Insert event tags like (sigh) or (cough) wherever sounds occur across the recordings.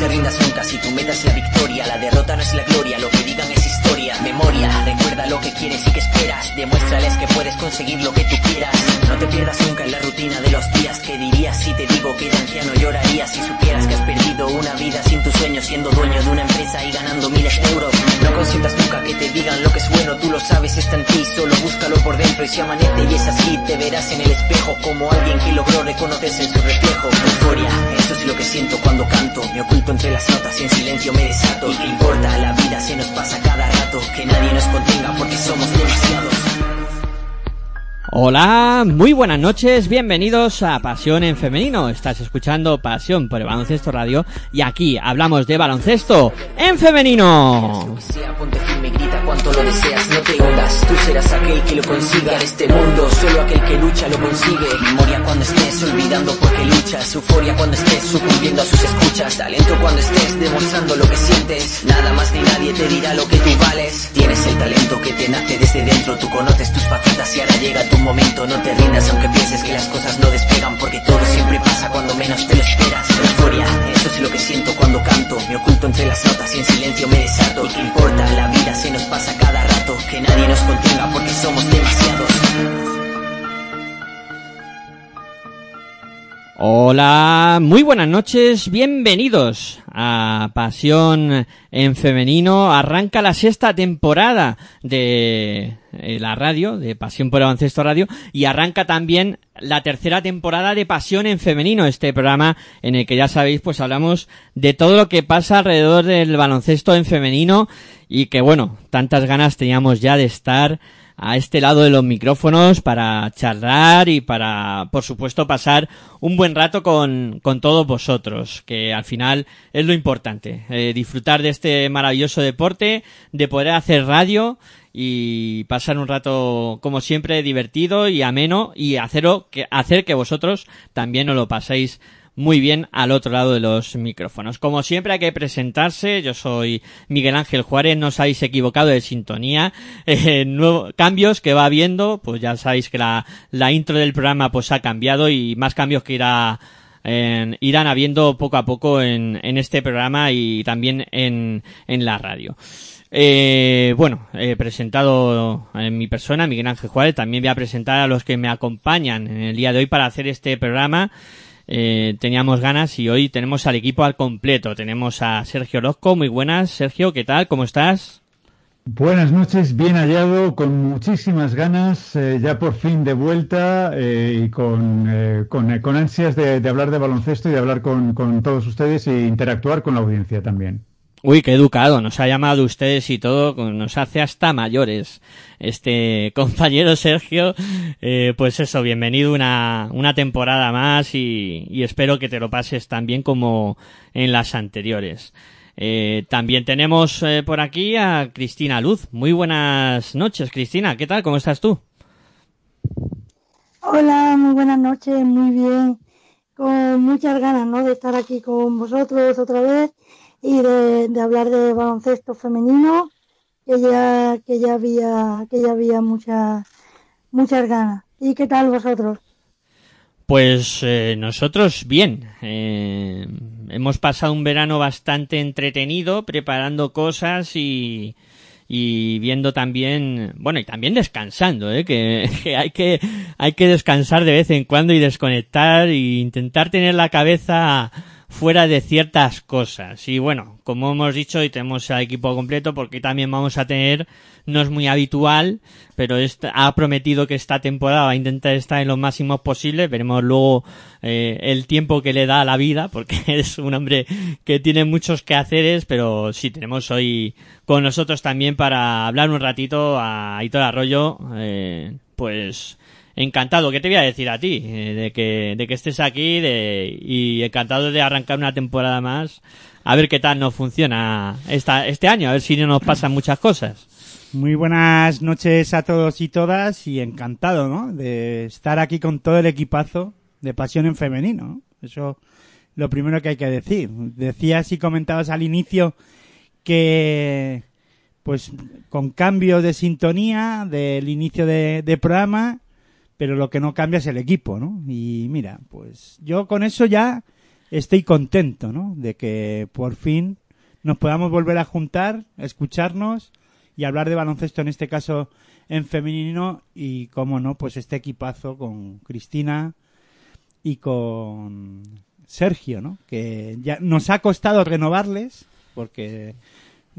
te rindas nunca si tu meta es la victoria. La derrota no es la gloria, lo que digan es historia. Memoria, recuerda lo que quieres y que esperas. Demuéstrales que puedes conseguir lo que tú quieras. No te pierdas nunca en la rutina de los días. que dirías si te digo que de anciano llorarías si supieras que has perdido una vida sin tu sueño, siendo dueño de una empresa y ganando miles de euros? No consientas nunca que te digan lo que es bueno, tú lo sabes, está en ti, solo búscalo por dentro. Y si amanece y es así, te verás en el espejo como alguien que logró reconocerse en su reflejo. Euforia, eso es lo que siento cuando canto. Me oculto entre las notas y en silencio me desato. ¿Y qué importa? La vida se nos pasa cada rato. Que nadie nos contenga porque somos demasiados. Hola, muy buenas noches, bienvenidos a Pasión en Femenino. Estás escuchando Pasión por el Baloncesto Radio y aquí hablamos de baloncesto en femenino. Cuanto lo deseas, no te hundas. Tú serás aquel que lo consiga en este mundo, solo aquel que lucha lo consigue. Memoria cuando estés olvidando porque luchas, euforia cuando estés sucumbiendo a sus escuchas, talento cuando estés demostrando lo que sientes. Nada más ni nadie te dirá lo que tú vales. Tienes el talento que te nace desde dentro, tú conoces tus facetas y ahora llega tu momento, no te rindas aunque pienses que las cosas no despegan porque todo siempre pasa cuando menos te lo esperas. Euforia, eso es lo que siento cuando canto, me oculto entre las notas y en silencio me desato. ¿Y La vida se nos pasa cada rato, que nadie nos contenga porque somos demasiados. Hola, muy buenas noches, bienvenidos a Pasión en Femenino. Arranca la sexta temporada de eh, la radio, de Pasión por el Baloncesto Radio, y arranca también la tercera temporada de Pasión en Femenino, este programa en el que ya sabéis, pues hablamos de todo lo que pasa alrededor del baloncesto en femenino y que bueno, tantas ganas teníamos ya de estar a este lado de los micrófonos para charlar y para, por supuesto, pasar un buen rato con, con todos vosotros, que al final es lo importante, eh, disfrutar de este maravilloso deporte, de poder hacer radio y pasar un rato, como siempre, divertido y ameno y hacerlo, que, hacer que vosotros también os lo paséis muy bien al otro lado de los micrófonos. Como siempre hay que presentarse, yo soy Miguel Ángel Juárez, no os habéis equivocado de sintonía, (laughs) eh, nuevos cambios que va habiendo, pues ya sabéis que la, la intro del programa pues ha cambiado y más cambios que irá irán habiendo poco a poco en, en este programa y también en, en la radio. Eh, bueno, he presentado en mi persona, Miguel Ángel Juárez, también voy a presentar a los que me acompañan en el día de hoy para hacer este programa eh, teníamos ganas y hoy tenemos al equipo al completo. Tenemos a Sergio Lozco. Muy buenas, Sergio, ¿qué tal? ¿Cómo estás? Buenas noches, bien hallado, con muchísimas ganas, eh, ya por fin de vuelta eh, y con, con, ansias de, de, hablar de baloncesto y de hablar con, con todos ustedes e interactuar con la audiencia también. Uy, qué educado, nos ha llamado ustedes y todo, nos hace hasta mayores. Este (laughs) compañero Sergio, eh, pues eso, bienvenido una, una temporada más y, y, espero que te lo pases tan bien como en las anteriores. Eh, también tenemos eh, por aquí a Cristina Luz. Muy buenas noches, Cristina. ¿Qué tal? ¿Cómo estás tú? Hola, muy buenas noches, muy bien. Con muchas ganas, ¿no? De estar aquí con vosotros otra vez y de, de, hablar de baloncesto femenino que ya que ya había que ya había muchas muchas ganas y qué tal vosotros pues eh, nosotros bien eh, hemos pasado un verano bastante entretenido preparando cosas y y viendo también, bueno, y también descansando, ¿eh? que, (laughs) que, hay que hay que descansar de vez en cuando y desconectar e intentar tener la cabeza fuera de ciertas cosas. Y bueno, como hemos dicho, y tenemos al equipo completo porque también vamos a tener, no es muy habitual, pero ha prometido que esta temporada va a intentar estar en lo máximo posible. Veremos luego eh, el tiempo que le da a la vida, porque (laughs) es un hombre que tiene muchos quehaceres, pero sí, tenemos hoy con nosotros también para hablar un ratito a Aitor Arroyo, eh, pues encantado, ¿qué te voy a decir a ti? Eh, de, que, de que estés aquí de, y encantado de arrancar una temporada más. A ver qué tal nos funciona esta, este año, a ver si no nos pasan muchas cosas. Muy buenas noches a todos y todas y encantado, ¿no? De estar aquí con todo el equipazo de Pasión en Femenino. Eso lo primero que hay que decir. Decías y comentabas al inicio que pues con cambio de sintonía del inicio de, de programa pero lo que no cambia es el equipo, ¿no? Y mira, pues yo con eso ya estoy contento, ¿no? De que por fin nos podamos volver a juntar, escucharnos y hablar de baloncesto, en este caso en femenino, y como no, pues este equipazo con Cristina y con Sergio, ¿no? Que ya nos ha costado renovarles, porque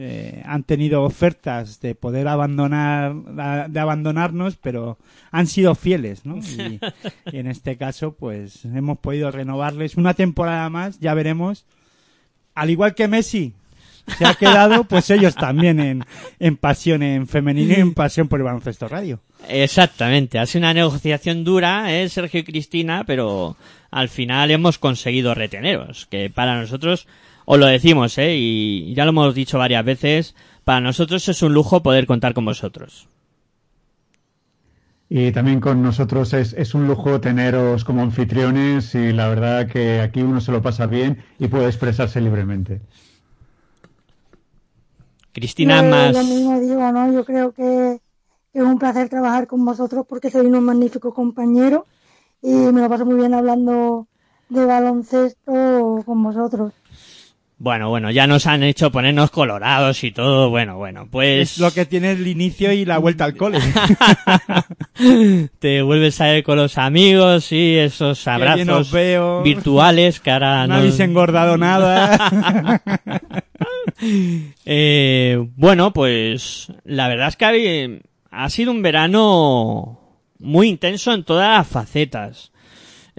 eh, han tenido ofertas de poder abandonar de abandonarnos pero han sido fieles ¿no? (laughs) y, y, en este caso pues hemos podido renovarles una temporada más ya veremos al igual que Messi se ha quedado pues ellos también en, en pasión en femenino y en pasión por el baloncesto radio exactamente ha sido una negociación dura ¿eh? Sergio y Cristina pero al final hemos conseguido reteneros que para nosotros os lo decimos, ¿eh? Y ya lo hemos dicho varias veces, para nosotros es un lujo poder contar con vosotros. Y también con nosotros es, es, un lujo teneros como anfitriones y la verdad que aquí uno se lo pasa bien y puede expresarse libremente. Cristina, Yo, más... Lo mismo digo, ¿no? Yo creo que es un placer trabajar con vosotros porque sois unos magníficos compañeros y me lo paso muy bien hablando de baloncesto con vosotros. Bueno, bueno, ya nos han hecho ponernos colorados y todo. Bueno, bueno, pues. Es lo que tiene el inicio y la vuelta al cole. (laughs) Te vuelves a ver con los amigos y esos abrazos veo. virtuales que ahora no, no habéis engordado nada. (laughs) eh, bueno, pues la verdad es que ha sido un verano muy intenso en todas las facetas.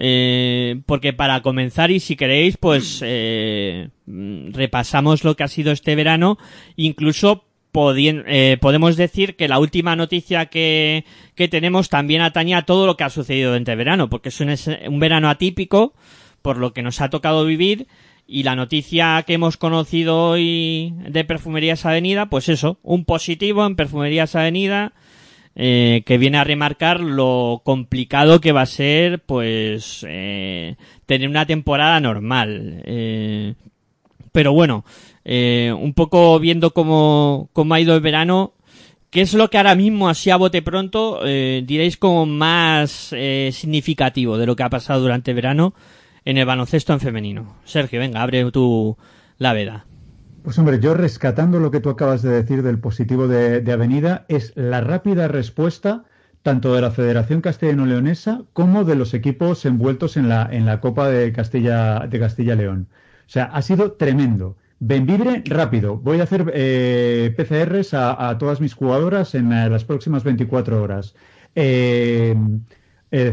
Eh, porque para comenzar y si queréis pues (clears throat) eh, repasamos lo que ha sido este verano. Incluso eh, podemos decir que la última noticia que, que, tenemos también atañe a todo lo que ha sucedido este verano porque es un, es un verano atípico por lo que nos ha tocado vivir. Y la noticia que hemos conocido hoy de Perfumerías Avenida pues eso un positivo en Perfumerías Avenida eh, que viene a remarcar lo complicado que va a ser, pues, eh, tener una temporada normal. Eh, pero bueno, un poco viendo cómo, cómo ha ido el verano, ¿qué es lo que ahora mismo, así a bote pronto, diréis como más significativo de lo que ha pasado durante el verano en el baloncesto en femenino? Sergio, venga, abre tu la veda. Pues hombre, yo rescatando lo que tú acabas de decir del positivo de, Avenida, es la rápida respuesta tanto de la Federación Castellano-Leonesa como de los equipos envueltos en la, en la Copa de Castilla de Castilla León. O sea, ha sido tremendo. Benvibre rápido. Voy a hacer eh, PCRs a, todas mis jugadoras en eh, las próximas 24 horas. Eh,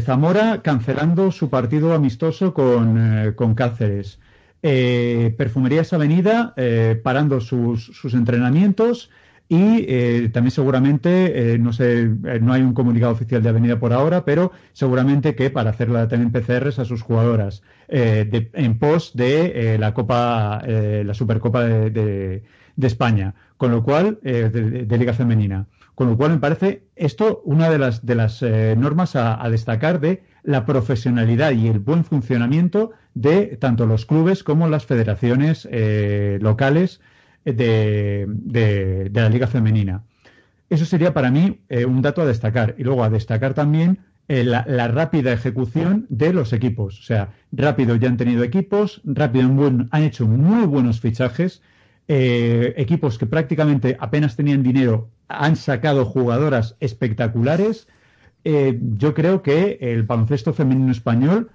Zamora cancelando su partido amistoso con, con Cáceres eh, Perfumerías Avenida eh, parando sus, sus, entrenamientos y eh, también seguramente, eh, no sé, no hay un comunicado oficial de Avenida por ahora, pero seguramente que para hacer la, también PCRs a sus jugadoras en pos de la Copa, la Supercopa de, de, de, España, con lo cual, de, Liga Femenina. Con lo cual me parece esto una de las, de las normas a, a destacar de la profesionalidad y el buen funcionamiento de tanto los clubes como las federaciones eh, locales de, de, de, la Liga Femenina. Eso sería para mí eh, un dato a destacar. Y luego a destacar también eh, la, rápida ejecución de los equipos. O sea, rápido ya han tenido equipos, rápido buen, han hecho muy buenos fichajes. equipos que prácticamente apenas tenían dinero han sacado jugadoras espectaculares. Yo creo que el baloncesto femenino español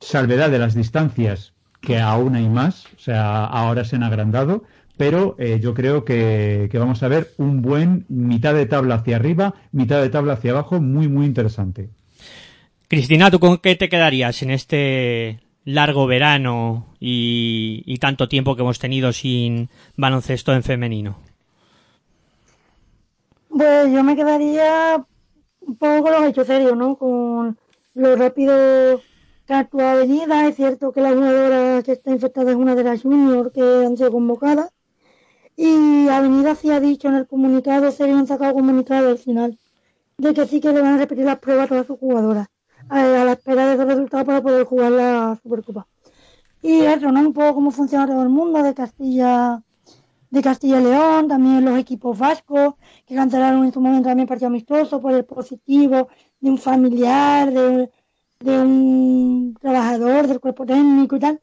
salvedad de las distancias, que aún hay más, o sea, ahora se han agrandado, pero eh, yo creo que, que, vamos a ver un buen mitad de tabla hacia arriba, mitad de tabla hacia abajo, muy, muy interesante. Cristina, ¿tú con qué te quedarías en este largo verano y, y tanto tiempo que hemos tenido sin baloncesto en femenino? Pues yo me quedaría un poco los hechos serios, ¿no? Con lo rápido Catu Avenida, es cierto que la jugadora que está infectada es una de las juniors que han sido convocadas. Y Avenida sí ha dicho en el comunicado, se habían sacado comunicado al final, de que sí que le van a repetir las pruebas a todas sus jugadoras, a, a la espera de esos resultados para poder jugar la Supercopa. Y eso, ¿no? Un poco cómo funciona todo el mundo de Castilla, de Castilla y León, también los equipos vascos, que cancelaron en su momento también partido amistoso por el positivo de un familiar, de, un trabajador del cuerpo técnico y tal.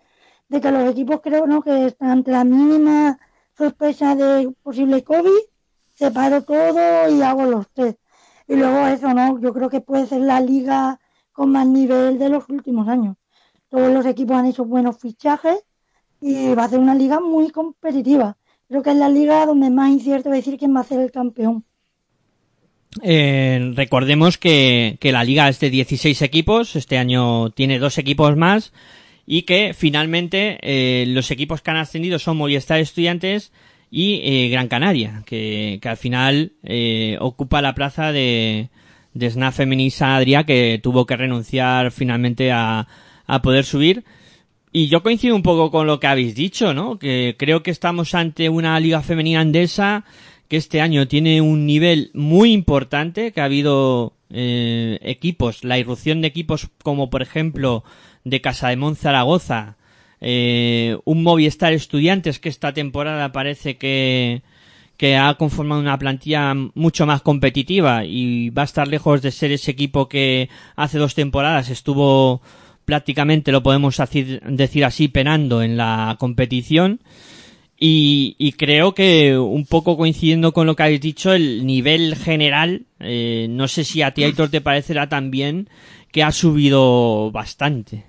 de que los equipos creo ¿no? que están ante la mínima sospecha de posible COVID, separo todo y hago los test. Y luego eso, ¿no? Yo creo que puede ser la liga con más nivel de los últimos años. Todos los equipos han hecho buenos fichajes y va a ser una liga muy competitiva. Creo que es la liga donde más incierto a decir quién va a ser el campeón. Eh, recordemos que, que, la liga es de 16 equipos, este año tiene dos equipos más y que finalmente eh, los equipos que han ascendido son Movistar Estudiantes y eh, Gran Canaria, que, que al final eh, ocupa la plaza de, de SNAF Feminista Adria, que tuvo que renunciar finalmente a, a poder subir. Y yo coincido un poco con lo que habéis dicho, ¿no? Que creo que estamos ante una liga femenina andesa que este año tiene un nivel muy importante, que ha habido eh, equipos, la irrupción de equipos como por ejemplo de Casa de Mon Zaragoza, eh, un Movistar Estudiantes que esta temporada parece que, que ha conformado una plantilla mucho más competitiva y va a estar lejos de ser ese equipo que hace dos temporadas estuvo prácticamente, lo podemos decir así, penando en la competición. Y, creo que un poco coincidiendo con lo que habéis dicho, el nivel general, eh, no sé si a ti, Aitor, te parecerá también que ha subido bastante.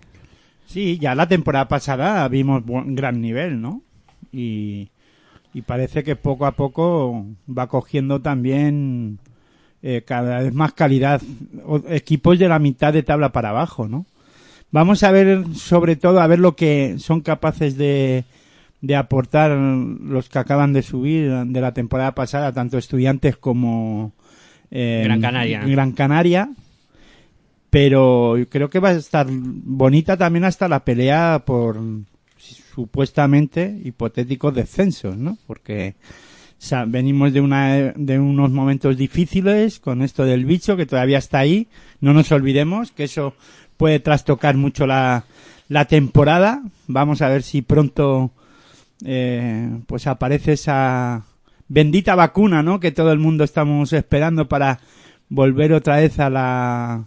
Sí, ya la temporada pasada vimos buen, gran nivel, ¿no? Y, y parece que poco a poco va cogiendo también eh, cada vez más calidad. Equipos de la mitad de tabla para abajo, ¿no? Vamos a ver, sobre todo, a ver lo que son capaces de, de aportar los que acaban de subir de la temporada pasada, tanto estudiantes como eh, Gran Canaria. Gran Canaria. Pero creo que va a estar bonita también hasta la pelea por supuestamente hipotéticos descensos, ¿no? Porque o sea, venimos de, una, de unos momentos difíciles con esto del bicho que todavía está ahí. No nos olvidemos que eso puede trastocar mucho la, la temporada. Vamos a ver si pronto eh, pues aparece esa bendita vacuna, ¿no? Que todo el mundo estamos esperando para volver otra vez a la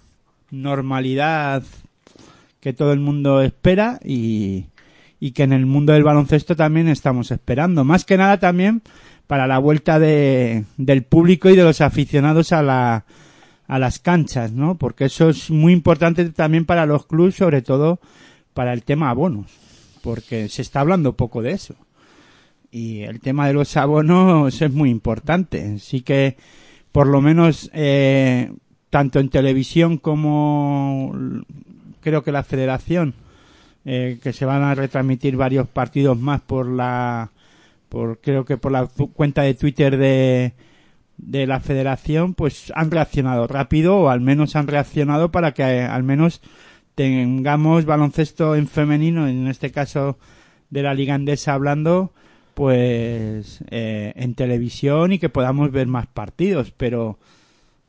normalidad que todo el mundo espera y, y que en el mundo del baloncesto también estamos esperando. Más que nada también para la vuelta de, del público y de los aficionados a la, a las canchas, ¿no? Porque eso es muy importante también para los clubes, sobre todo para el tema abonos porque se está hablando poco de eso. Y el tema de los abonos es muy importante. Así que, por lo menos, eh, tanto en televisión como creo que la federación, eh, que se van a retransmitir varios partidos más por la, por, creo que por la cuenta de Twitter de, de la federación, pues han reaccionado rápido o al menos han reaccionado para que al menos tengamos baloncesto en femenino, en este caso de la Liga Andesa hablando, pues eh, en televisión y que podamos ver más partidos, pero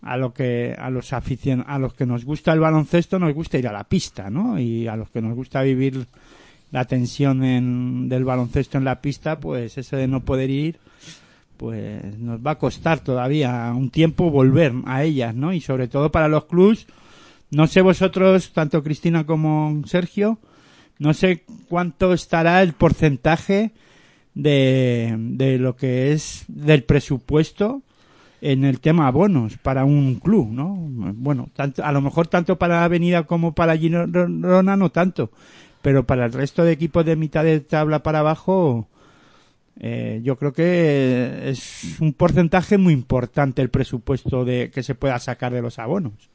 a lo que a los aficion a los que nos gusta el baloncesto nos gusta ir a la pista, ¿no? Y a los que nos gusta vivir la tensión en, del baloncesto en la pista, pues eso de no poder ir, pues nos va a costar todavía un tiempo volver a ellas, ¿no? Y sobre todo para los clubs no sé vosotros, tanto Cristina como Sergio, no sé cuánto estará el porcentaje de, de lo que es del presupuesto en el tema abonos para un club, ¿no? Bueno, tanto, a lo mejor tanto para Avenida como para Girona no tanto, pero para el resto de equipos de mitad de tabla para abajo, eh, yo creo que es un porcentaje muy importante el presupuesto de que se pueda sacar de los abonos.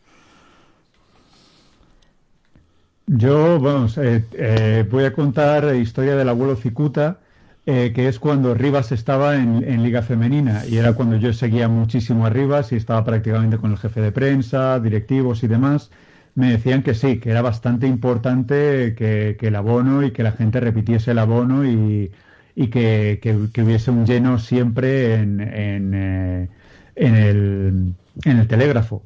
Yo, vamos, eh, eh, voy a contar historia del abuelo Cicuta, eh, que es cuando Rivas estaba en, Liga Femenina y era cuando yo seguía muchísimo a Rivas y estaba prácticamente con el jefe de prensa, directivos y demás. Me decían que sí, que era bastante importante que, el abono y que la gente repitiese el abono y, que, hubiese un lleno siempre en, en, el, en el telégrafo.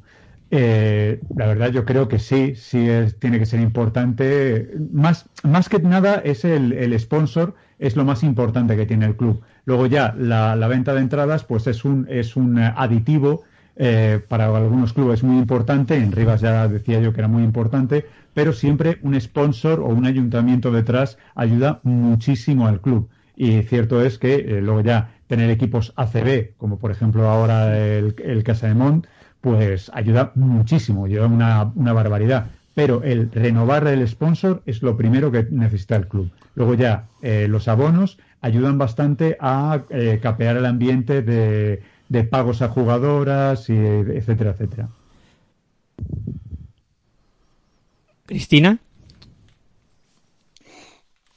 Eh, la verdad yo creo que sí, sí es, tiene que ser importante. Más, más que nada es el, el, sponsor, es lo más importante que tiene el club. Luego ya la, la, venta de entradas pues es un, es un aditivo eh, para algunos clubes muy importante, en Rivas ya decía yo que era muy importante, pero siempre un sponsor o un ayuntamiento detrás ayuda muchísimo al club. Y cierto es que eh, luego ya tener equipos ACB, como por ejemplo ahora el, el Casa de Mont, pues ayuda muchísimo, lleva una, una barbaridad. Pero el renovar el sponsor es lo primero que necesita el club. Luego ya eh, los abonos ayudan bastante a eh, capear el ambiente de, de, pagos a jugadoras, y, etcétera, etcétera. Cristina.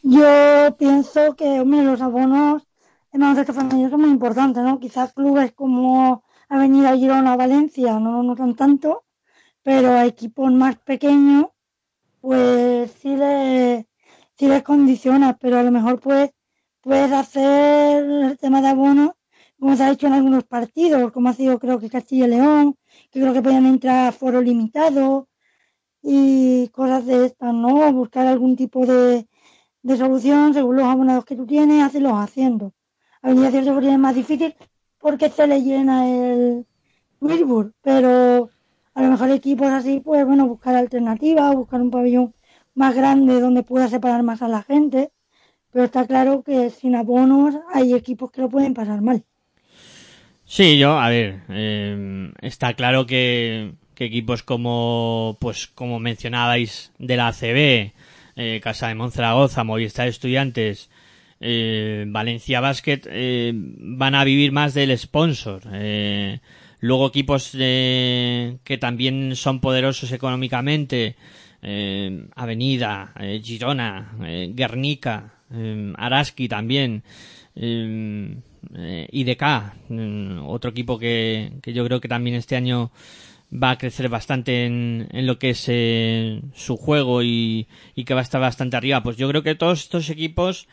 Yo pienso que los abonos en baloncesto femenino son muy importantes, ¿no? Quizás clubes como Avenida Girona o Valencia no notan tanto, pero a equipos más pequeños, pues sí les, sí les condiciona, pero a lo mejor pues puedes hacer el tema de abonos como se ha hecho en algunos partidos, como ha sido creo que Castilla y León, que creo que pueden entrar a foro limitado y cosas de estas, ¿no? Buscar algún tipo de, de solución según los abonados que tú tienes, hacerlos haciendo. Avenida Cierto es más difícil porque se le llena el Wilbur, pero a lo mejor equipos así, pues bueno, buscar alternativas, buscar un pabellón más grande donde pueda separar más a la gente, pero está claro que sin abonos hay equipos que lo pueden pasar mal. Sí, yo, a ver, eh, está claro que, que, equipos como, pues, como mencionabais de la ACB, eh, Casa de Monzaragoza, Movistar Estudiantes, eh, Valencia Basket eh, van a vivir más del sponsor. Eh, luego equipos que también son poderosos económicamente, Avenida, Girona, Guernica, Araski también, IDK, otro equipo que, que yo creo que también este año va a crecer bastante en, en lo que es su juego y, y, que va a estar bastante arriba. Pues yo creo que todos estos equipos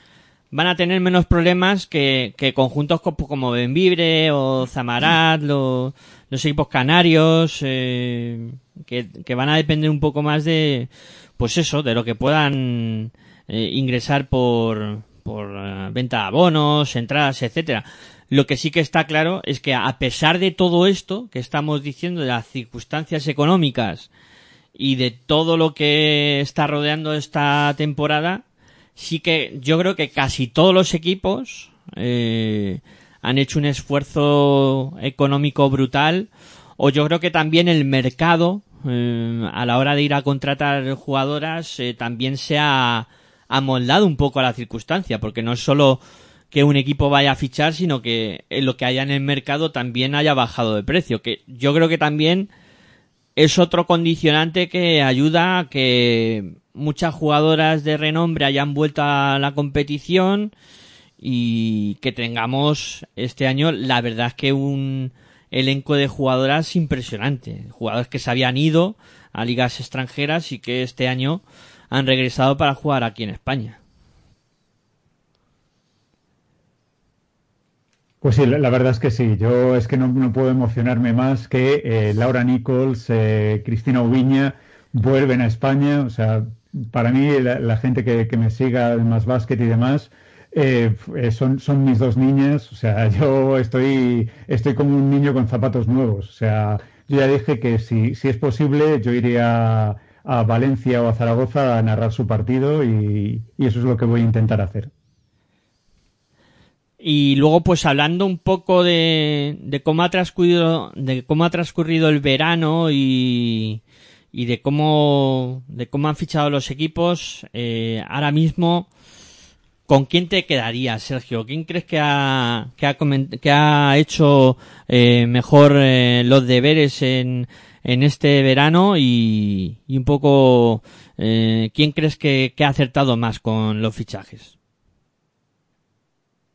van a tener menos problemas que, que conjuntos como, como Benvibre o Zamarat, los, los equipos canarios, eh, que, que, van a depender un poco más de, pues eso, de lo que puedan eh, ingresar por, por uh, venta de abonos, entradas, etcétera. Lo que sí que está claro es que a pesar de todo esto que estamos diciendo, de las circunstancias económicas y de todo lo que está rodeando esta temporada, sí que yo creo que casi todos los equipos eh, han hecho un esfuerzo económico brutal. O yo creo que también el mercado eh, a la hora de ir a contratar jugadoras eh, también se ha amoldado un poco a la circunstancia porque no es solo que un equipo vaya a fichar sino que lo que haya en el mercado también haya bajado de precio que yo creo que también es otro condicionante que ayuda a que muchas jugadoras de renombre hayan vuelto a la competición y que tengamos este año, la verdad es que un elenco de jugadoras impresionante. Jugadoras que se habían ido a ligas extranjeras y que este año han regresado para jugar aquí en España. Pues sí, la, verdad es que sí. Yo es que no, puedo emocionarme más que eh, Laura Nichols, eh, Cristina Ubiña vuelven a España. O sea, para mí, la, gente que, me siga más básquet y demás, eh, son, son mis dos niñas. O sea, (laughs) yo estoy, estoy como un niño con zapatos nuevos. O sea, yo ya dije que si, si es posible, yo iría a, Valencia o a Zaragoza a narrar su partido y, eso es lo que voy a intentar hacer. Y luego, pues hablando un poco de, de cómo ha transcurrido, de cómo ha transcurrido el verano y, y de cómo, de cómo han fichado los equipos, eh, ahora mismo, ¿con quién te quedarías, Sergio? ¿Quién crees que ha, que ha, que ha hecho eh, mejor eh, los deberes en, en este verano y, y un poco eh, quién crees que, que ha acertado más con los fichajes?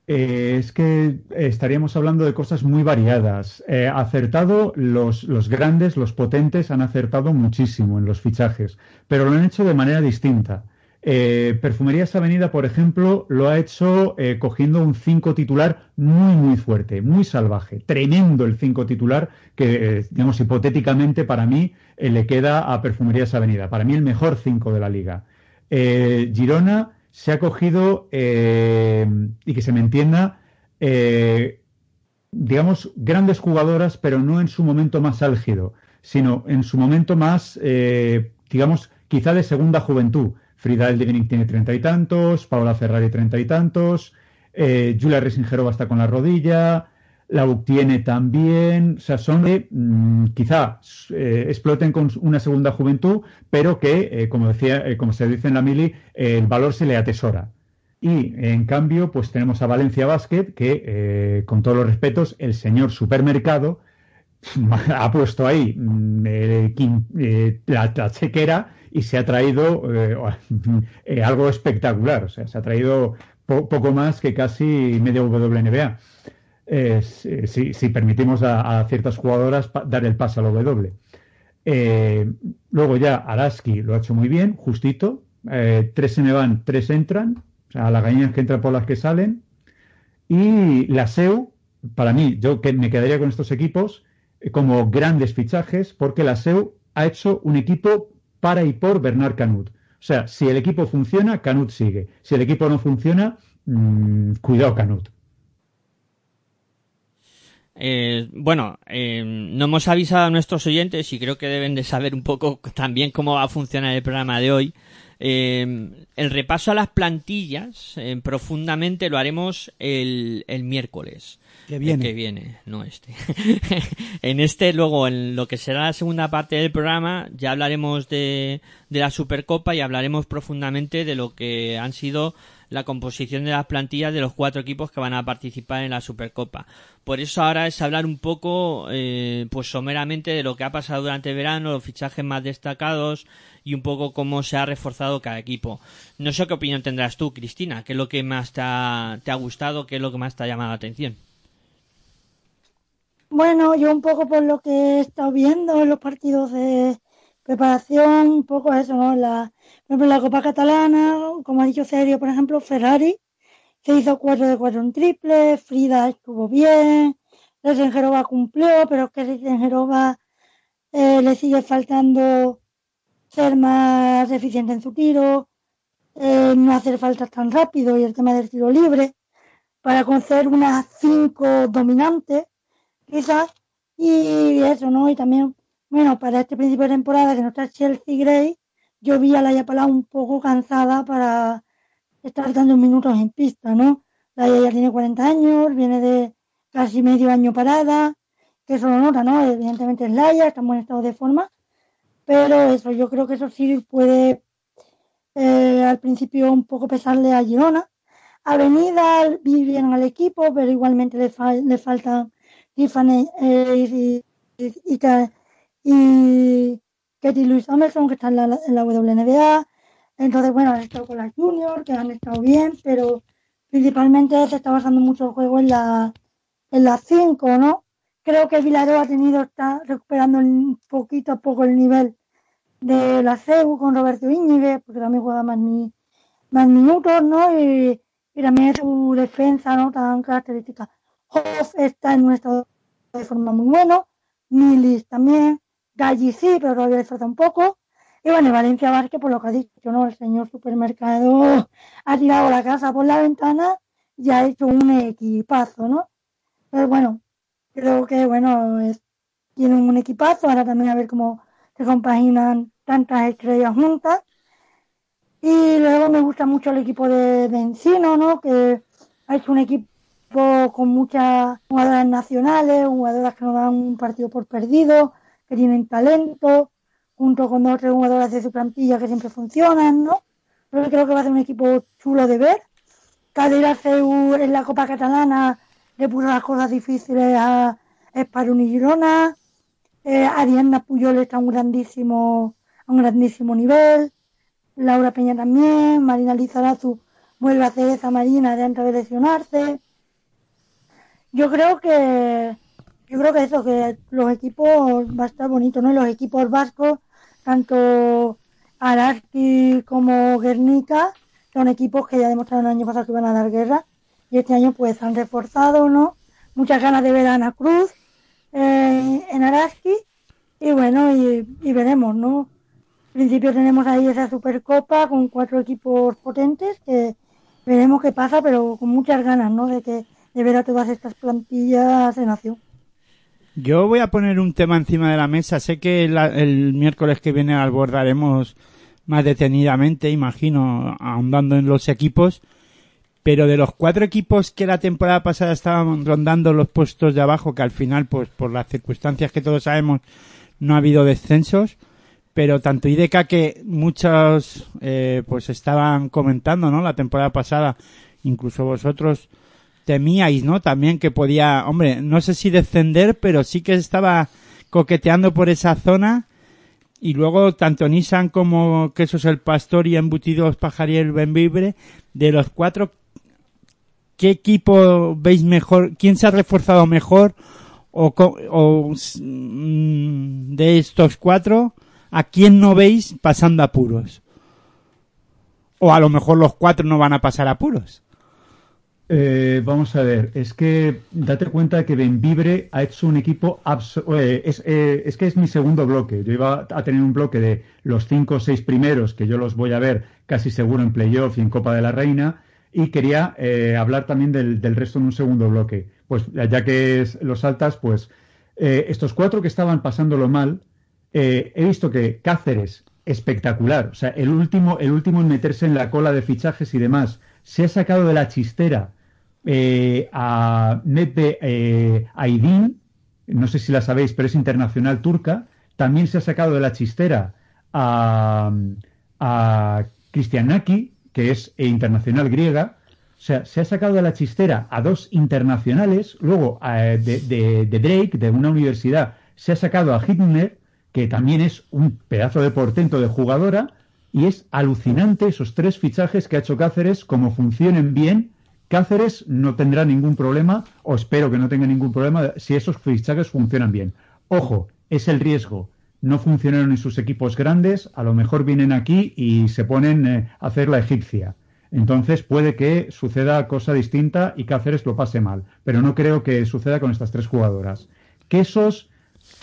Eh, es que estaríamos hablando de cosas muy variadas. Eh, acertado, los, grandes, los potentes han acertado muchísimo en los fichajes, pero lo han hecho de manera distinta. Eh, Perfumerías Avenida, por ejemplo, lo ha hecho cogiendo un 5 titular muy, muy fuerte, muy salvaje. Tremendo el 5 titular que, digamos, hipotéticamente para mí le queda a Perfumerías Avenida. Para mí el mejor 5 de la liga. Girona se ha cogido, eh, y que se me entienda, eh, digamos, grandes jugadoras, pero no en su momento más álgido, sino en su momento más, eh, digamos, quizá de segunda juventud. Frida Eldivinic tiene treinta y tantos, Paola Ferrari treinta y tantos, eh, Julia Resingerova está con la rodilla, la tiene también, o sea, son de, mm, quizá eh, exploten con una segunda juventud, pero que, eh, como decía, como se dice en la mili, el valor se le atesora. Y en cambio, pues tenemos a Valencia Basket, que, con todos los respetos, el señor supermercado (laughs) ha puesto ahí mm, la, chequera y se ha traído (laughs) algo espectacular. O sea, se ha traído poco más que casi medio WNBA. Eh, si, permitimos a, ciertas jugadoras dar el paso al W. Eh, luego ya Araski lo ha hecho muy bien, justito. Eh, tres se me van, tres entran. O sea, las gallinas que entran por las que salen. Y la SEU, para mí, yo que me quedaría con estos equipos como grandes fichajes, porque la SEU ha hecho un equipo para y por Bernard Canut. O sea, si el equipo funciona, Canut sigue. Si el equipo no funciona, mmm, cuidado Canut. Eh, bueno, eh, no hemos avisado a nuestros oyentes y creo que deben de saber un poco también cómo va a funcionar el programa de hoy. Eh, el repaso a las plantillas eh, profundamente lo haremos el, el miércoles. Que viene. que viene, no este. (laughs) en este, luego, en lo que será la segunda parte del programa, ya hablaremos de, de la Supercopa y hablaremos profundamente de lo que han sido la composición de las plantillas de los cuatro equipos que van a participar en la Supercopa. Por eso ahora es hablar un poco, eh, pues someramente de lo que ha pasado durante el verano, los fichajes más destacados y un poco cómo se ha reforzado cada equipo. No sé qué opinión tendrás tú, Cristina, qué es lo que más te ha, te ha gustado, qué es lo que más te ha llamado la atención. Bueno, yo un poco por lo que he estado viendo en los partidos de preparación, un poco eso, ¿no? La, por ejemplo, la Copa Catalana, como ha dicho Sergio, por ejemplo, Ferrari se hizo 4 de 4 en triple, Frida estuvo bien, Resengerova cumplió, pero es que Resengerova eh, le sigue faltando ser más eficiente en su tiro, eh, no hacer faltas tan rápido y el tema del tiro libre, para conocer unas 5 dominantes quizás, y eso, ¿no? Y también, bueno, para este principio de temporada que no está Chelsea Gray, yo vi a la Yapala un poco cansada para estar dando minutos en pista, ¿no? La ya tiene 40 años, viene de casi medio año parada, que eso lo nota, ¿no? Evidentemente es Laia, está en buen estado de forma, pero eso, yo creo que eso sí puede eh, al principio un poco pesarle a Girona. Avenida vi bien al equipo, pero igualmente le, le faltan Tiffany eh, y, y, Katie Louise Anderson, que está en la, en la WNBA. Entonces, bueno, han estado con las juniors, que han estado bien, pero principalmente se está basando mucho el juego en la en las 5, ¿no? Creo que Villarreal ha tenido, está recuperando un poquito a poco el nivel de la CEU con Roberto Íñiguez, porque también juega más, más minutos, ¿no? Y, y también su defensa, ¿no? Tan característica. Hoff está en un estado de forma muy bueno, Milis también, Galli sí, pero todavía le falta un poco. Y bueno, Valencia Vázquez, por lo que ha dicho, ¿no? El señor supermercado (laughs) ha tirado la casa por la ventana y ha hecho un equipazo, ¿no? Pero bueno, creo que, bueno, es, tienen un equipazo, ahora también a ver cómo se compaginan tantas estrellas juntas. Y luego me gusta mucho el equipo de, de Encino, ¿no? Que ha hecho un equipo con muchas jugadoras nacionales, jugadoras que no dan un partido por perdido, tienen talento, junto con dos jugadoras de su plantilla que siempre funcionan, ¿no? Creo que va a ser un equipo chulo de ver. Cadera CEU en la Copa Catalana le puso las cosas difíciles a Esparun y Girona. Eh, Ariana Puyol está a un grandísimo, a un grandísimo nivel. Laura Peña también. Marina Lizarazu vuelve a hacer esa marina de antes de lesionarse yo creo que yo creo que eso, que los equipos va a estar bonito, ¿no? Los equipos vascos, tanto Araski como Guernica, son equipos que ya demostraron el año pasado que iban a dar guerra y este año pues han reforzado, ¿no? Muchas ganas de ver a Ana Cruz eh, en Araski y bueno, y, veremos, ¿no? En principio tenemos ahí esa Supercopa con cuatro equipos potentes que veremos qué pasa, pero con muchas ganas, ¿no? De que de ver a todas estas plantillas en acción. Yo voy a poner un tema encima de la mesa. Sé que el miércoles que viene abordaremos más detenidamente, imagino, ahondando en los equipos. Pero de los cuatro equipos que la temporada pasada estaban rondando los puestos de abajo, que al final, pues por las circunstancias que todos sabemos, no ha habido descensos. Pero tanto IDK que muchos eh, pues estaban comentando, ¿no? La temporada pasada, incluso vosotros temíais, ¿no? También que podía, hombre, no sé si descender, pero sí que estaba coqueteando por esa zona. Y luego tanto Nissan como Quesos el Pastor y Embutidos Pajariel Benvibre, de los cuatro, ¿qué equipo veis mejor? ¿Quién se ha reforzado mejor? O, o mm, de estos cuatro, ¿a quién no veis pasando apuros? O a lo mejor los cuatro no van a pasar apuros. Eh, vamos a ver, es que date cuenta que Benvibre ha hecho un equipo eh, es, eh, es, que es mi segundo bloque. Yo iba a tener un bloque de los cinco o seis primeros que yo los voy a ver casi seguro en playoff y en Copa de la Reina y quería hablar también del, resto en un segundo bloque. Pues ya que es los altas, pues estos cuatro que estaban pasándolo mal, he visto que Cáceres espectacular, o sea, el último, el último en meterse en la cola de fichajes y demás se ha sacado de la chistera eh, a Mete eh, Aydin, no sé si la sabéis, pero es internacional turca. También se ha sacado de la chistera a, a Naki, que es eh, internacional griega. O sea, se ha sacado de la chistera a dos internacionales. Luego, de, de, Drake, de una universidad, se ha sacado a Hitler, que también es un pedazo de portento de jugadora. Y es alucinante esos tres fichajes que ha hecho Cáceres, como funcionen bien. Cáceres no tendrá ningún problema, o espero que no tenga ningún problema, si esos fichajes funcionan bien. Ojo, es el riesgo. No funcionaron en sus equipos grandes, a lo mejor vienen aquí y se ponen eh, a hacer la egipcia. Entonces puede que suceda cosa distinta y Cáceres lo pase mal. Pero no creo que suceda con estas tres jugadoras. Quesos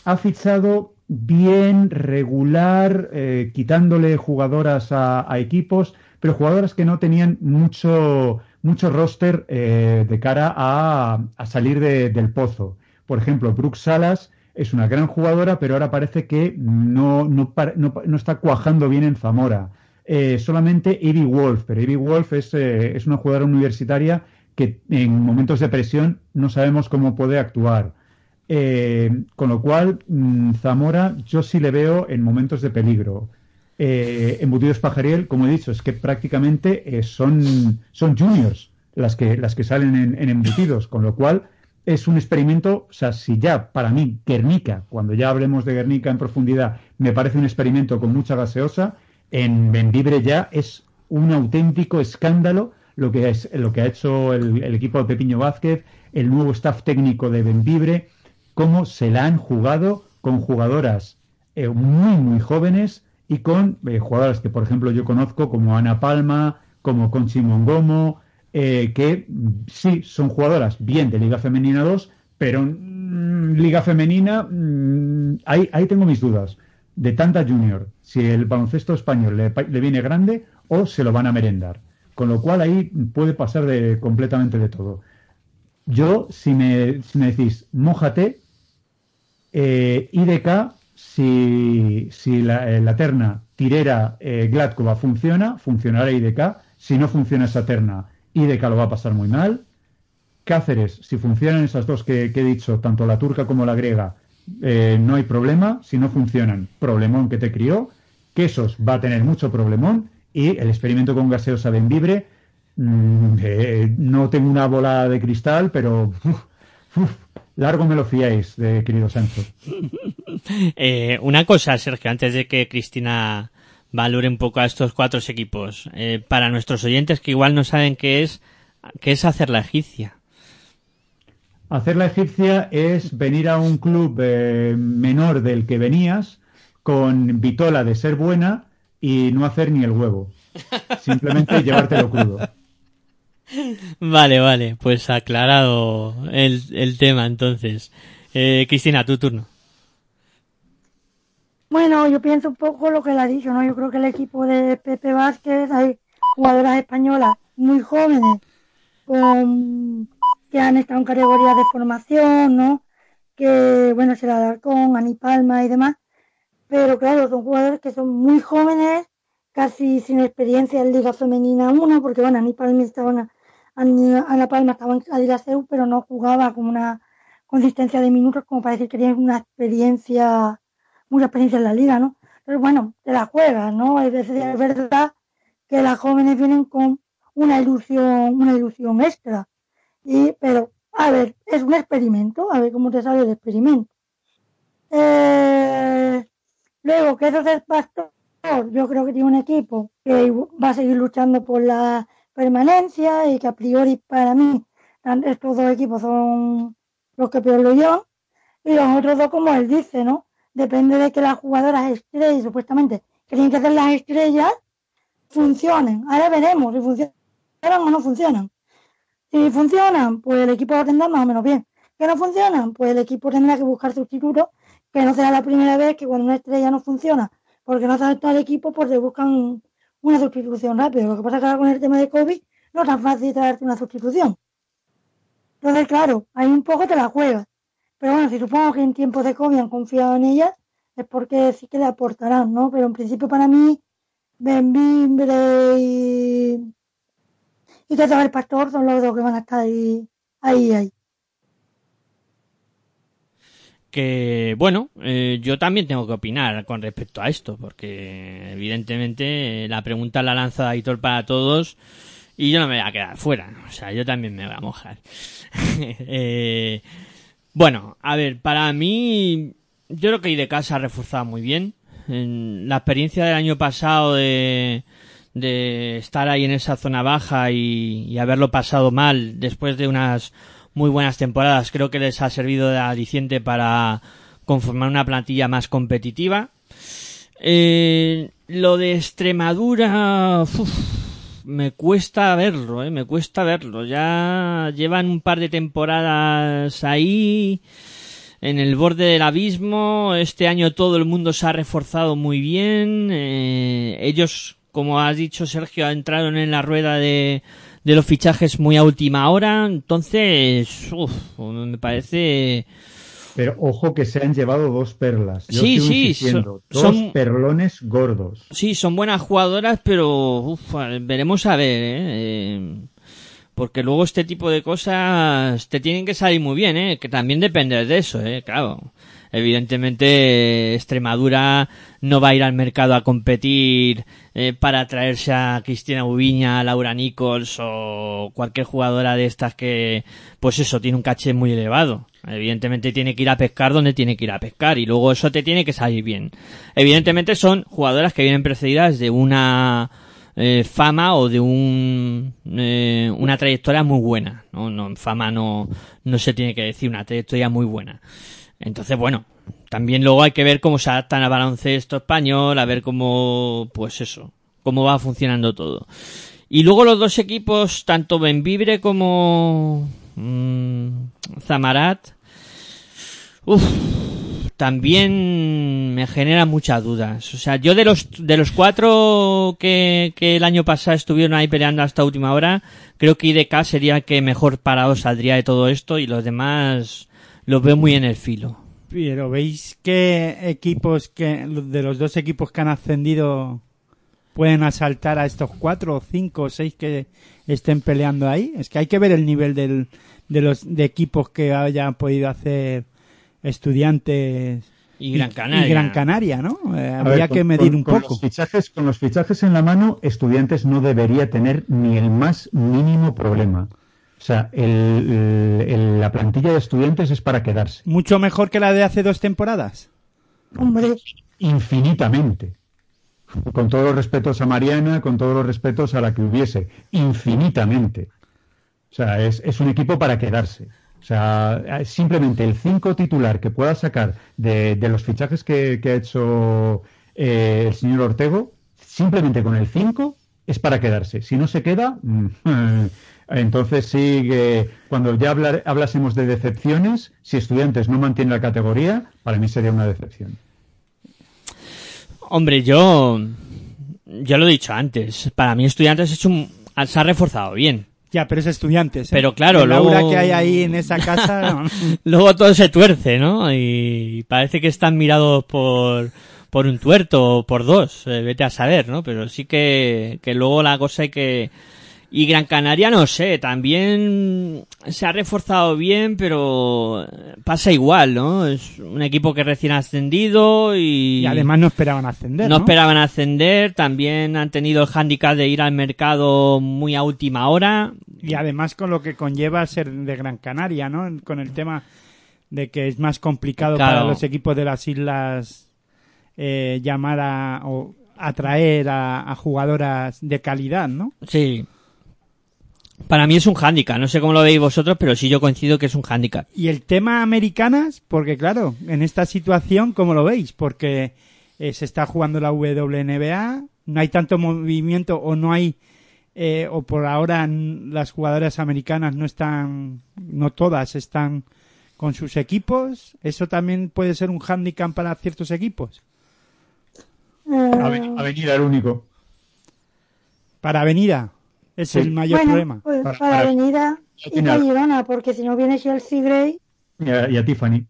ha fichado bien, regular, eh, quitándole jugadoras a, equipos, pero jugadoras que no tenían mucho, mucho roster eh, de cara a, salir del pozo. Por ejemplo, Brooke Salas es una gran jugadora, pero ahora parece que no, no, no, está cuajando bien en Zamora. Eh, solamente Evie Wolf, pero Evie Wolf es, es una jugadora universitaria que en momentos de presión no sabemos cómo puede actuar. Eh, con lo cual, mm, Zamora yo sí le veo en momentos de peligro. Eh, embutidos Pajariel, como he dicho, es que prácticamente eh, son, son juniors las que, las que salen en, embutidos, con lo cual es un experimento, o sea, si ya para mí Guernica, cuando ya hablemos de Guernica en profundidad, me parece un experimento con mucha gaseosa, en Benvibre ya es un auténtico escándalo lo que, es, lo que ha hecho el, equipo de Pepiño Vázquez, el nuevo staff técnico de Benvibre, cómo se la han jugado con jugadoras eh, muy, muy jóvenes y con eh, jugadoras que, por ejemplo, yo conozco como Ana Palma, como Conchi Mongomo, eh, que mm, sí son jugadoras bien de Liga Femenina 2, pero mm, Liga Femenina, mm, ahí, ahí, tengo mis dudas. De tanta junior, si el baloncesto español le, le, viene grande o se lo van a merendar. Con lo cual ahí puede pasar de, completamente de todo. Yo, si me, si me decís, mójate, eh, si, si la, eh, la, terna tirera eh, Gladkova funciona, funcionará IDK. Si no funciona esa terna, IDK lo va a pasar muy mal. Cáceres, si funcionan esas dos que, he dicho, tanto la turca como la griega, eh, no hay problema. Si no funcionan, problemón que te crió. Quesos va a tener mucho problemón. Y el experimento con gaseosa Benvibre, mmm, no tengo una bola de cristal, pero Largo me lo fiáis, de querido Sancho. (laughs) eh, una cosa, Sergio, antes de que Cristina valore un poco a estos cuatro equipos. Eh, para nuestros oyentes que igual no saben qué es, qué es hacer la egipcia. Hacer la egipcia es venir a un club eh, menor del que venías con vitola de ser buena y no hacer ni el huevo. Simplemente (laughs) llevártelo crudo. Vale, vale, pues aclarado el, el tema entonces. Eh, Cristina, tu turno. Bueno, yo pienso un poco lo que le ha dicho, ¿no? Yo creo que el equipo de Pepe Vázquez hay jugadoras españolas muy jóvenes con que han estado en categorías de formación, ¿no? Que, bueno, será con Ani Palma y demás. Pero claro, son jugadores que son muy jóvenes, casi sin experiencia en Liga Femenina 1, porque bueno, Ani Palma estaba Ana Palma estaba en Adilaseu, pero no jugaba con una consistencia de minutos como para decir que tiene una experiencia, mucha experiencia en la liga, ¿no? Pero bueno, te la juegas, ¿no? Es, es verdad que las jóvenes vienen con una ilusión, una ilusión extra. Y, pero, a ver, es un experimento, a ver cómo te sale el experimento. Eh, luego, ¿qué es el pastor? Yo creo que tiene un equipo que va a seguir luchando por la permanencia y que a priori para mí estos dos equipos son los que peor lo yo y los otros dos como él dice, ¿no? Depende de que las jugadoras estrellas, supuestamente, que tienen que hacer las estrellas, funcionen. Ahora veremos si funcionan o no funcionan. Si funcionan, pues el equipo a tendrá más o menos bien. Que no funcionan, pues el equipo tendrá que buscar sustitutos, que no será la primera vez que cuando una estrella no funciona, porque no todo el equipo, pues buscan una sustitución rápida. Lo que pasa es que ahora con el tema de COVID no es tan fácil traerte una sustitución. Entonces, claro, ahí un poco te la juegas. Pero bueno, si supongo que en tiempos de COVID han confiado en ellas, es porque sí que le aportarán, ¿no? Pero en principio para mí, Benvimbre y, y todo el Pastor son los dos que van a estar ahí, ahí, ahí. Que bueno, eh, yo también tengo que opinar con respecto a esto, porque evidentemente la pregunta la lanza Aitor para todos y yo no me voy a quedar fuera, o sea, yo también me voy a mojar. (laughs) eh, bueno, a ver, para mí, yo creo que IDK se ha reforzado muy bien. En la experiencia del año pasado de, de estar ahí en esa zona baja y haberlo pasado mal después de unas muy buenas temporadas. Creo que les ha servido de aliciente para conformar una plantilla más competitiva. Eh, lo de Extremadura, me cuesta verlo, eh, me cuesta verlo. Ya llevan un par de temporadas ahí en el borde del abismo. Este año todo el mundo se ha reforzado muy bien. Eh, ellos, como has dicho Sergio, entraron en la rueda de de los fichajes muy a última hora. Entonces, uf, me parece. Pero ojo que se han llevado dos perlas. Yo sí, sí, son, dos perlones gordos. Sí, son buenas jugadoras, pero uf, veremos a ver, ¿eh? ¿eh? Porque luego este tipo de cosas te tienen que salir muy bien, ¿eh? Que también depende de eso, ¿eh? Claro. Evidentemente, Extremadura no va a ir al mercado a competir eh, para traerse a Cristina Ubiña, Laura Nichols o cualquier jugadora de estas que, pues eso, tiene un caché muy elevado. Evidentemente tiene que ir a pescar donde tiene que ir a pescar y luego eso te tiene que salir bien. Evidentemente son jugadoras que vienen precedidas de una eh, fama o de un, eh, una trayectoria muy buena. ¿no? no, fama no, no se tiene que decir, una trayectoria muy buena. Entonces, bueno, también luego hay que ver cómo se adaptan al baloncesto español, a ver cómo, pues eso, cómo va funcionando todo. Y luego los dos equipos, tanto Benvibre como mmm, Zamarat, uff, también me genera muchas dudas. O sea, yo de los, de los cuatro que, que el año pasado estuvieron ahí peleando hasta última hora, creo que IDK sería el que mejor parado saldría de todo esto y los demás lo veo muy en el filo. Pero veis qué equipos que de los dos equipos que han ascendido pueden asaltar a estos cuatro o cinco o seis que estén peleando ahí. Es que hay que ver el nivel del, de los de equipos que hayan podido hacer estudiantes y Gran Canaria, y Gran Canaria ¿no? Eh, habría que medir un con poco. Los fichajes, con los fichajes en la mano, estudiantes no debería tener ni el más mínimo problema. O sea, el, el, la plantilla de estudiantes es para quedarse. ¿Mucho mejor que la de hace dos temporadas? Hombre. Infinitamente. Con todos los respetos a Mariana, con todos los respetos a la que hubiese. Infinitamente. O sea, es, es un equipo para quedarse. O sea, simplemente el 5 titular que pueda sacar de, de los fichajes que, que ha hecho eh, el señor Ortego, simplemente con el 5 es para quedarse. Si no se queda, (laughs) entonces sí que cuando ya hablar, hablásemos de decepciones, si estudiantes no mantienen la categoría, para mí sería una decepción. Hombre, yo ya lo he dicho antes. Para mí estudiantes ha hecho un, se ha reforzado bien. Ya, pero es estudiantes. ¿eh? Pero claro, aura luego- que hay ahí en esa casa. (laughs) no. Luego todo se tuerce, ¿no? Y parece que están mirados por, por un tuerto o por dos, eh, vete a saber, ¿no? Pero sí que, que luego la cosa hay que... Y Gran Canaria, no sé, también se ha reforzado bien, pero pasa igual, ¿no? Es un equipo que recién ha ascendido y... Y además no esperaban ascender. no ¿no? esperaban ascender, también han tenido el hándicap de ir al mercado muy a última hora. Y además con lo que conlleva ser de Gran Canaria, ¿no? Con el tema de que es más complicado Claro. para los equipos de las islas eh, llamar a o atraer a, a jugadoras de calidad, ¿no? Sí. Para mí es un hándicap, no sé cómo lo veis vosotros, pero sí yo coincido que es un hándicap. Y el tema americanas, porque claro, en esta situación, ¿cómo lo veis? Porque eh, se está jugando la WNBA, no hay tanto movimiento o no hay, eh, o por ahora las jugadoras americanas no están, no todas están con sus equipos. ¿Eso también puede ser un handicap para ciertos equipos? Aven- Avenida el único. Para Avenida, es Sí. el mayor bueno, problema. pues Para- para, para- Avenida y para. Girona, porque si no viene Chelsea Gray, Y a, y a Tiffany.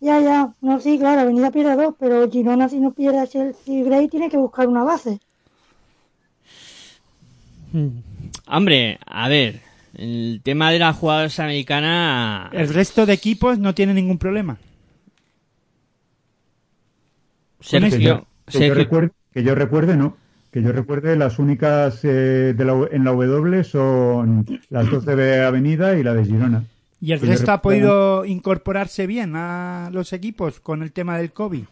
ya, ya, no, sí, claro, Avenida pierde dos, pero Girona si no pierde a Chelsea Gray tiene que buscar una base. Hombre, a ver, el tema de las jugadoras americanas... El resto de equipos no tiene ningún problema. Que Sergio, yo, que yo Sergio- recuerde, que yo recuerde, no. Que yo recuerde, las únicas eh, de la- en la W son las dos de Avenida y la de Girona. ¿Y el Que resto ha podido incorporarse bien a los equipos con el tema del COVID?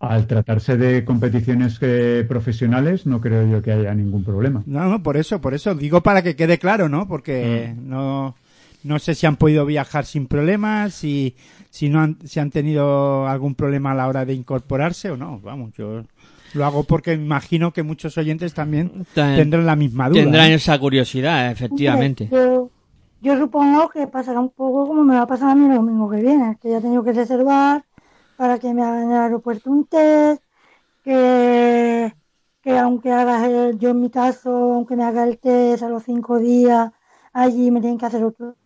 Al tratarse de competiciones eh, profesionales, no creo yo que haya ningún problema. No, no, por eso, por eso. Digo para que quede claro, ¿no? Porque no, no sé si han podido viajar sin problemas, si, si no han, si han tenido algún problema a la hora de incorporarse o no. Vamos, yo lo hago porque me imagino que muchos oyentes también Ta- tendrán la misma duda. tendrán ¿no? esa curiosidad, efectivamente. Yo, yo supongo que pasará un poco como me va a pasar a mí lo mismo que viene, que ya tengo que reservar para que me hagan en el aeropuerto un test, que, que aunque haga el- yo en mi caso, aunque me haga el test a los cinco días, allí me tienen que hacer otro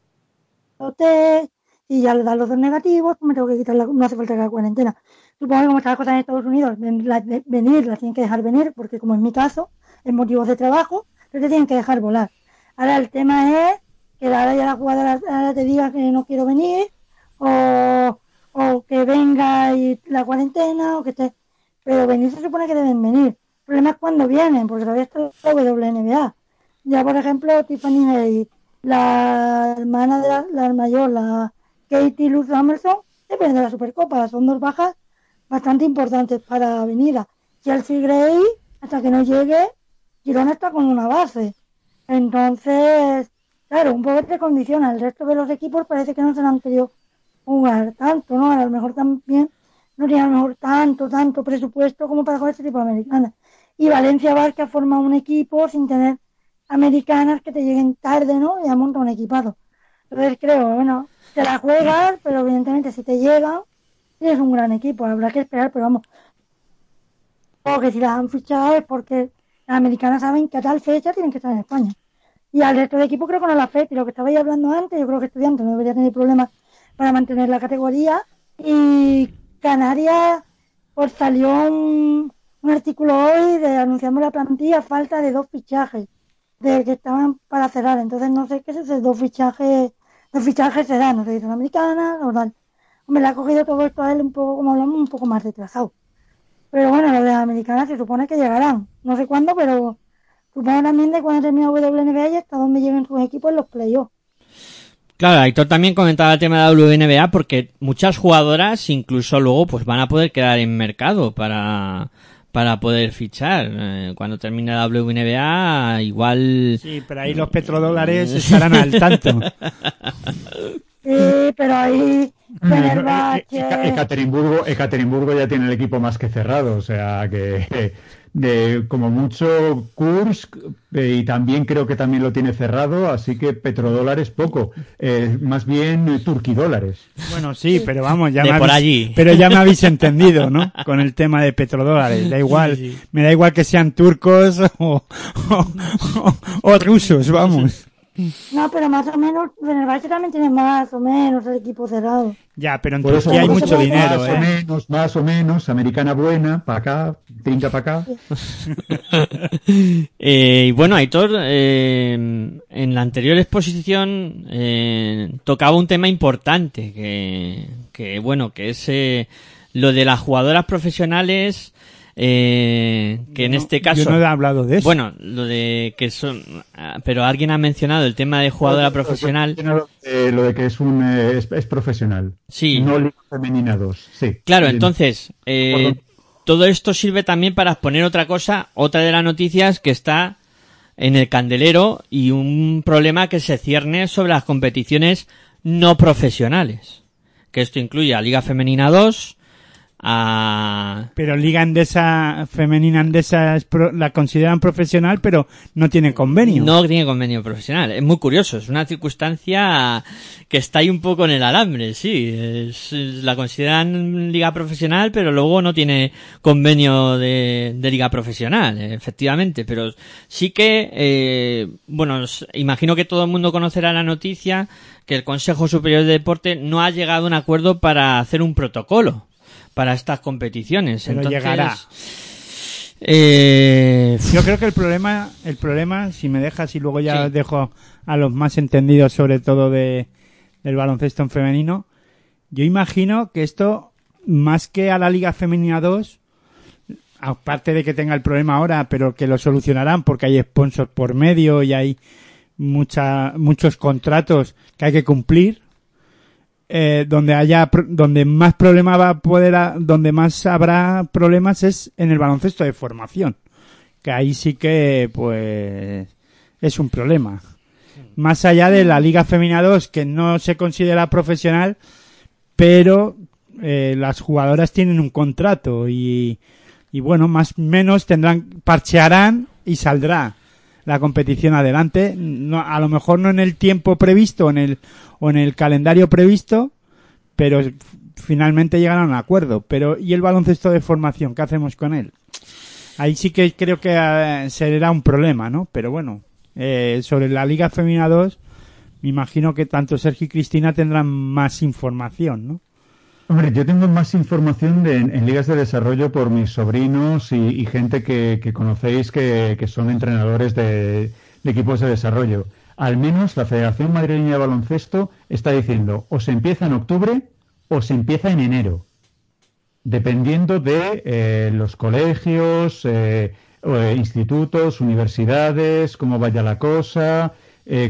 test, y ya le dan los dos negativos, pues me tengo que quitar la, no hace falta que la cuarentena. Supongo que como están las cosas en Estados Unidos, la- venir, las tienen que dejar venir, porque como en mi caso, en motivos de trabajo, pero te tienen que dejar volar. Ahora el tema es que ahora ya la jugadora ahora te diga que no quiero venir o, o que venga y la cuarentena o que esté... Pero venir se supone que deben venir. El problema es cuando vienen, porque todavía está la WNBA. Ya, por ejemplo, Tiffany Hay, la hermana de la, mayor, la Katie Luz Amerson, depende de la Supercopa. Son dos bajas bastante importantes para venir. Chelsea Gray, hasta que no llegue, Girona está con una base. Entonces, claro, un poco te condiciona. El resto de los equipos parece que no se han querido jugar tanto, ¿no? A lo mejor también no tiene a lo mejor tanto, tanto presupuesto como para jugar este tipo de americanas. Y Valencia Barca forma un equipo sin tener americanas que te lleguen tarde, ¿no? Y ya monta un equipado. Entonces creo, bueno, te la juegas, pero evidentemente si te llegan, tienes un gran equipo. Habrá que esperar, pero vamos. O que si las han fichado es porque las americanas saben que a tal fecha tienen que estar en España. Y al resto de equipo creo que no la afecta. Y lo que estabais hablando antes, yo creo que estudiantes no debería tener problemas para mantener la categoría. Y Canarias, pues salió un, un artículo hoy de anunciando la plantilla falta de dos fichajes de que estaban para cerrar. Entonces no sé qué es ese dos fichajes, dos fichajes serán, no sé si son americanas o tal. Hombre, le ha cogido todo esto a él un poco, como hablamos, un poco más retrasado. Pero bueno, los de las americanas se supone que llegarán. No sé cuándo, pero supongo también de cuando termine WNBA y hasta donde lleguen sus equipos en los playoffs. Claro, Aitor también comentaba el tema de la WNBA porque muchas jugadoras incluso luego pues van a poder quedar en mercado para, para poder fichar. Eh, cuando termine la WNBA igual... Sí, pero ahí los petrodólares estarán al tanto. Sí, pero ahí Fenerbahce, Ekaterimburgo, Ekaterimburgo ya tiene el equipo más que cerrado, o sea que eh, de como mucho Kursk eh, y también creo que también lo tiene cerrado, así que petrodólares poco, eh, más bien eh, turquidólares. Bueno, sí, pero vamos, ya De me por habéis, allí. pero ya me habéis (laughs) entendido, ¿no? Con el tema de petrodólares, da igual, me da igual que sean turcos o, (laughs) o, o- o rusos, vamos. No, pero más o menos, Fenerbahce también tiene más o menos el equipo cerrado. Ya, pero en Por eso Turquía hay mucho dinero, más o ¿eh? menos, más o menos, americana buena, para acá, trinca para acá. (laughs) Eh, y bueno, Aitor, eh, en la anterior exposición eh, tocaba un tema importante, que, que bueno, que es eh, lo de las jugadoras profesionales, eh, que en No, este caso... Yo no he hablado de eso. Bueno, lo de que son... ah, Pero alguien ha mencionado el tema de jugadora profesional. Lo de, lo de que es un eh, es, es profesional. Sí. No Liga Femenina 2. Sí. Claro, Sí. entonces, eh, todo esto sirve también para exponer otra cosa, otra de las noticias que está en el candelero y un problema que se cierne sobre las competiciones no profesionales. Que esto incluye a Liga Femenina 2, a... Pero Liga Andesa Femenina Andesa es pro- la consideran profesional, pero no tiene convenio. No tiene convenio profesional. Es muy curioso. Es una circunstancia que está ahí un poco en el alambre, sí. Es- la consideran liga profesional, pero luego no tiene convenio de, de liga profesional, efectivamente. Pero sí que, eh, bueno, imagino que todo el mundo conocerá la noticia que el Consejo Superior de Deporte no ha llegado a un acuerdo para hacer un protocolo para estas competiciones. Pero Entonces, llegará. eh, Yo creo que el problema, el problema, si me dejas y luego ya Sí. dejo a los más entendidos sobre todo de, del baloncesto en femenino, yo imagino que esto, más que a la Liga Femenina 2, aparte de que tenga el problema ahora, pero que lo solucionarán porque hay sponsors por medio y hay mucha, muchos contratos que hay que cumplir, eh, donde haya donde más problema va a poder a- donde más habrá problemas es en el baloncesto de formación que ahí sí que pues es un problema. Más allá de la liga femenina 2 que no se considera profesional pero eh, las jugadoras tienen un contrato y, y bueno más menos tendrán parchearán y saldrá la competición adelante. No, a lo mejor no en el tiempo previsto en el o en el calendario previsto pero finalmente llegarán a un acuerdo. Pero y el baloncesto de formación qué hacemos con él ahí sí que creo que eh, será un problema no pero bueno eh, sobre la liga femenina 2 me imagino que tanto Sergio y Cristina tendrán más información no Hombre, yo tengo más información de- en, ligas de desarrollo por mis sobrinos y, gente que, conocéis que, son entrenadores de equipos de desarrollo. Al menos la Federación Madrileña de Baloncesto está diciendo o se empieza en octubre o se empieza en enero, dependiendo de eh, los colegios, eh, eh, institutos, universidades, cómo vaya la cosa,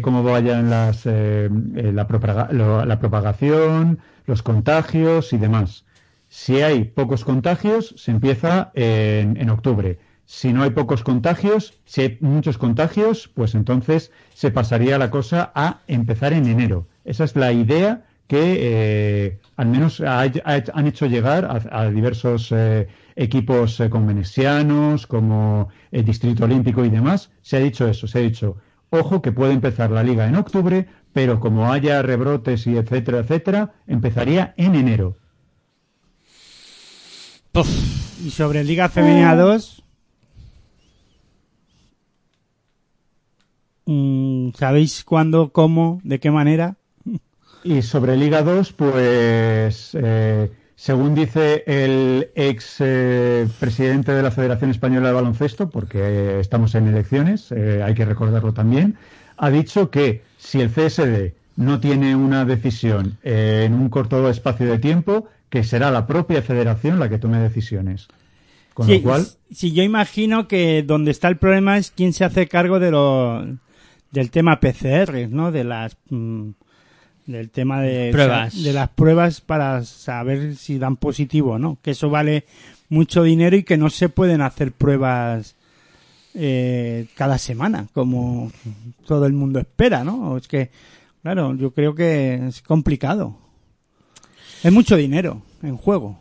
cómo vayan las, la, propaga- la propagación, los contagios y demás. Si hay pocos contagios, se empieza en octubre. Si no hay pocos contagios, si hay muchos contagios, pues entonces se pasaría la cosa a empezar en enero. Esa es la idea que eh, al menos ha- ha- han hecho llegar a, a diversos eh, equipos eh, convenecianos, como el Distrito Olímpico y demás. Se ha dicho eso, se ha dicho, ojo que puede empezar la liga en octubre, pero como haya rebrotes y etcétera, etcétera, empezaría en enero. y sobre liga femenina 2 ¿sabéis cuándo, cómo, de qué manera? Y sobre Liga 2, pues eh, según dice el ex eh, presidente de la Federación Española de Baloncesto, porque estamos en elecciones, eh, hay que recordarlo también, ha dicho que si el CSD no tiene una decisión en un corto espacio de tiempo, que será la propia federación la que tome decisiones. Con Sí, lo cual, sí, yo imagino que donde está el problema es quién se hace cargo de lo, del tema PCR, ¿no? De las mm, del tema de Pruebas. de las pruebas para saber si dan positivo o no, que eso vale mucho dinero y que no se pueden hacer pruebas eh, cada semana como todo el mundo espera, ¿no? Es que claro, yo creo que es complicado. Es mucho dinero en juego.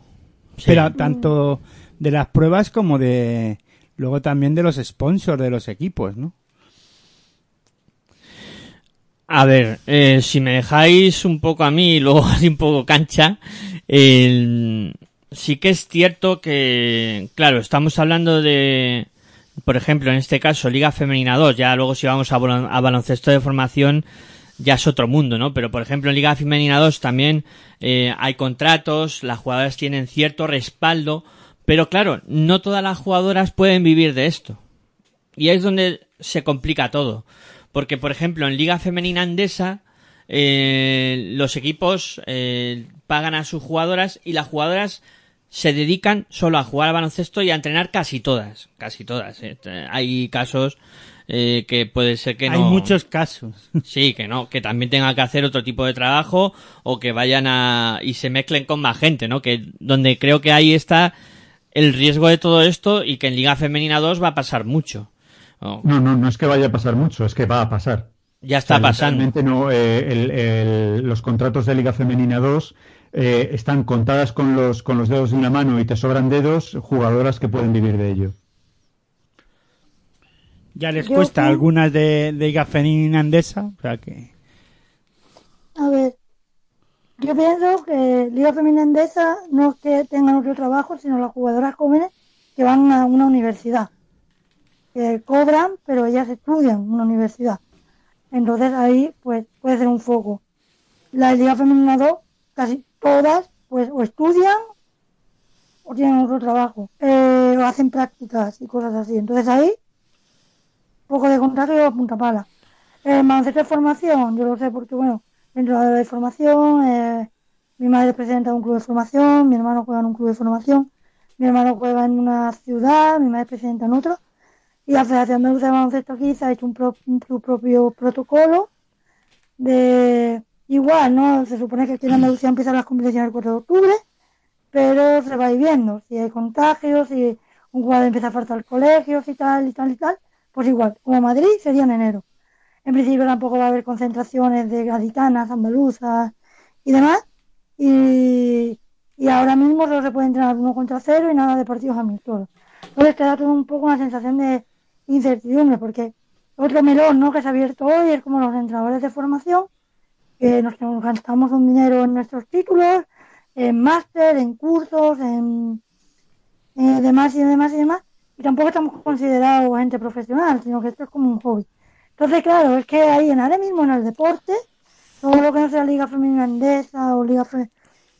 Sí. Pero tanto de las pruebas como de luego también de los sponsors de los equipos, ¿no? A ver, eh, si me dejáis un poco a mí y luego (laughs) así un poco cancha, sí que es cierto que, claro, estamos hablando de, por ejemplo, en este caso, Liga Femenina 2, ya luego si vamos a, balon- a baloncesto de formación, ya es otro mundo, ¿no? Pero, por ejemplo, en Liga Femenina 2 también eh, hay contratos, las jugadoras tienen cierto respaldo, pero claro, no todas las jugadoras pueden vivir de esto. Y es donde se complica todo. Porque, por ejemplo, en Liga Femenina Andesa, eh, los equipos eh, pagan a sus jugadoras y las jugadoras se dedican solo a jugar al baloncesto y a entrenar casi todas. Casi todas. eh. Hay casos eh, que puede ser que no. Hay muchos casos. (laughs) Sí, que no, que también tengan que hacer otro tipo de trabajo o que vayan a y se mezclen con más gente, ¿no? Que donde creo que ahí está el riesgo de todo esto y que en Liga Femenina 2 va a pasar mucho. Oh, No, no, no es que vaya a pasar mucho, es que va a pasar. ya está O sea, pasando. no, eh, el- el- los contratos de Liga Femenina 2 eh, están contadas con los, con los dedos de una mano y te sobran dedos jugadoras que pueden vivir de ello. Ya les Yo cuesta algunas de, de Liga Femenina Andesa, o sea que... A ver, yo pienso que Liga Femenina Endesa no es que tengan otro trabajo, sino las jugadoras jóvenes que van a una universidad. Que cobran, pero ellas estudian en una universidad. Entonces ahí pues puede ser un foco. La Liga Femenina 2, casi todas, pues o estudian o tienen otro trabajo. Eh, o hacen prácticas y cosas así. Entonces ahí, poco de a punta pala. Baloncesto de formación, yo lo sé porque, bueno, dentro de la formación, eh, mi madre es presidenta de un club de formación, mi hermano juega en un club de formación, mi hermano juega en una ciudad, mi madre es presidenta en otro, y la Federación de Baloncesto aquí se ha hecho un, pro- su propio protocolo de igual, ¿no? Se supone que aquí en Andalucía empiezan las competiciones el 4 de octubre, pero se va a ir viendo si hay contagios, si un jugador empieza a faltar colegios y tal y tal y tal, pues igual, como Madrid sería en enero. En principio tampoco va a haber concentraciones de gaditanas, andaluzas y demás. Y, y ahora mismo solo se puede entrenar uno contra cero y nada de partidos amistosos. Entonces te da todo un poco una sensación de incertidumbre, porque otro melón ¿no? que se ha abierto hoy es como los entrenadores de formación, que nos, gastamos un dinero en nuestros títulos, en máster, en cursos, en eh, demás y demás y demás, y tampoco estamos considerados gente profesional, sino que esto es como un hobby. Entonces, claro, es que ahí en ahora mismo en el deporte, todo lo que no sea Liga Femenina Andesa o Liga, Fe-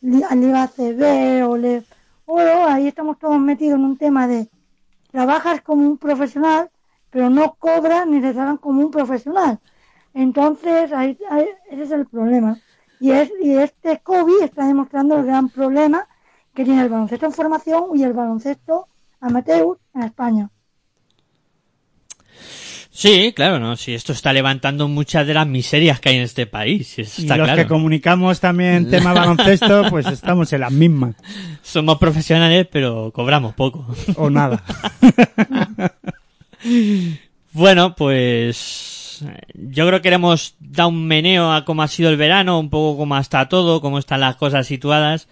Liga, Liga CB o, le, o ahí estamos todos metidos en un tema de trabajas como un profesional, pero no cobras ni te tratan como un profesional. Entonces, ahí, ahí- ese es el problema. Y, es, y este COVID está demostrando el gran problema que tiene el baloncesto en formación y el baloncesto amateur en España. Sí, claro, no, sí, esto está levantando muchas de las miserias que hay en este país, eso Y los claro. que comunicamos también (laughs) tema baloncesto, pues estamos en las mismas. Somos profesionales, pero cobramos poco. O nada. (laughs) Bueno, pues eh, yo creo que hemos dado un meneo a cómo ha sido el verano, un poco cómo está todo, cómo están las cosas situadas.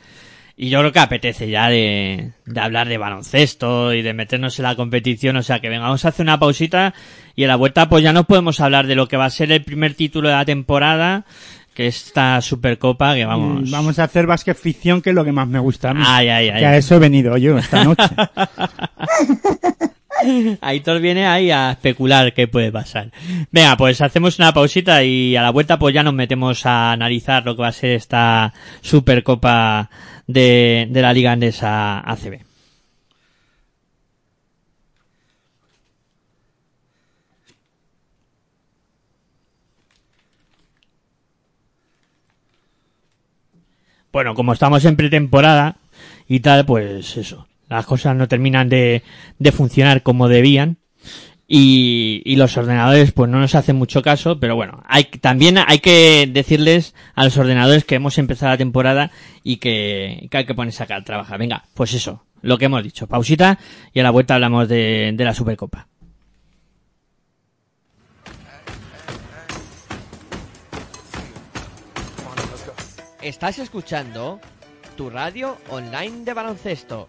Y yo creo que apetece ya de, de hablar de baloncesto y de meternos en la competición. O sea que venga, vamos a hacer una pausita y en la vuelta pues ya nos podemos hablar de lo que va a ser el primer título de la temporada, que es esta Supercopa que vamos... Y Vamos a hacer básquet ficción, que es lo que más me gusta a mí. Ay, ay, ay. Que a eso he venido yo esta noche. (laughs) (laughs) Aitor viene ahí a especular qué puede pasar. Venga, pues hacemos una pausita y a la vuelta pues ya nos metemos a analizar lo que va a ser esta Supercopa de, de la Liga Andesa ACB. Bueno, como estamos en pretemporada y tal, pues eso, las cosas no terminan de, de funcionar como debían y, y los ordenadores pues no nos hacen mucho caso, pero bueno, hay también hay que decirles a los ordenadores que hemos empezado la temporada y que, que hay que ponerse acá a trabajar. Venga, pues eso, lo que hemos dicho, pausita y a la vuelta hablamos de, de la Supercopa. Estás escuchando tu radio online de baloncesto.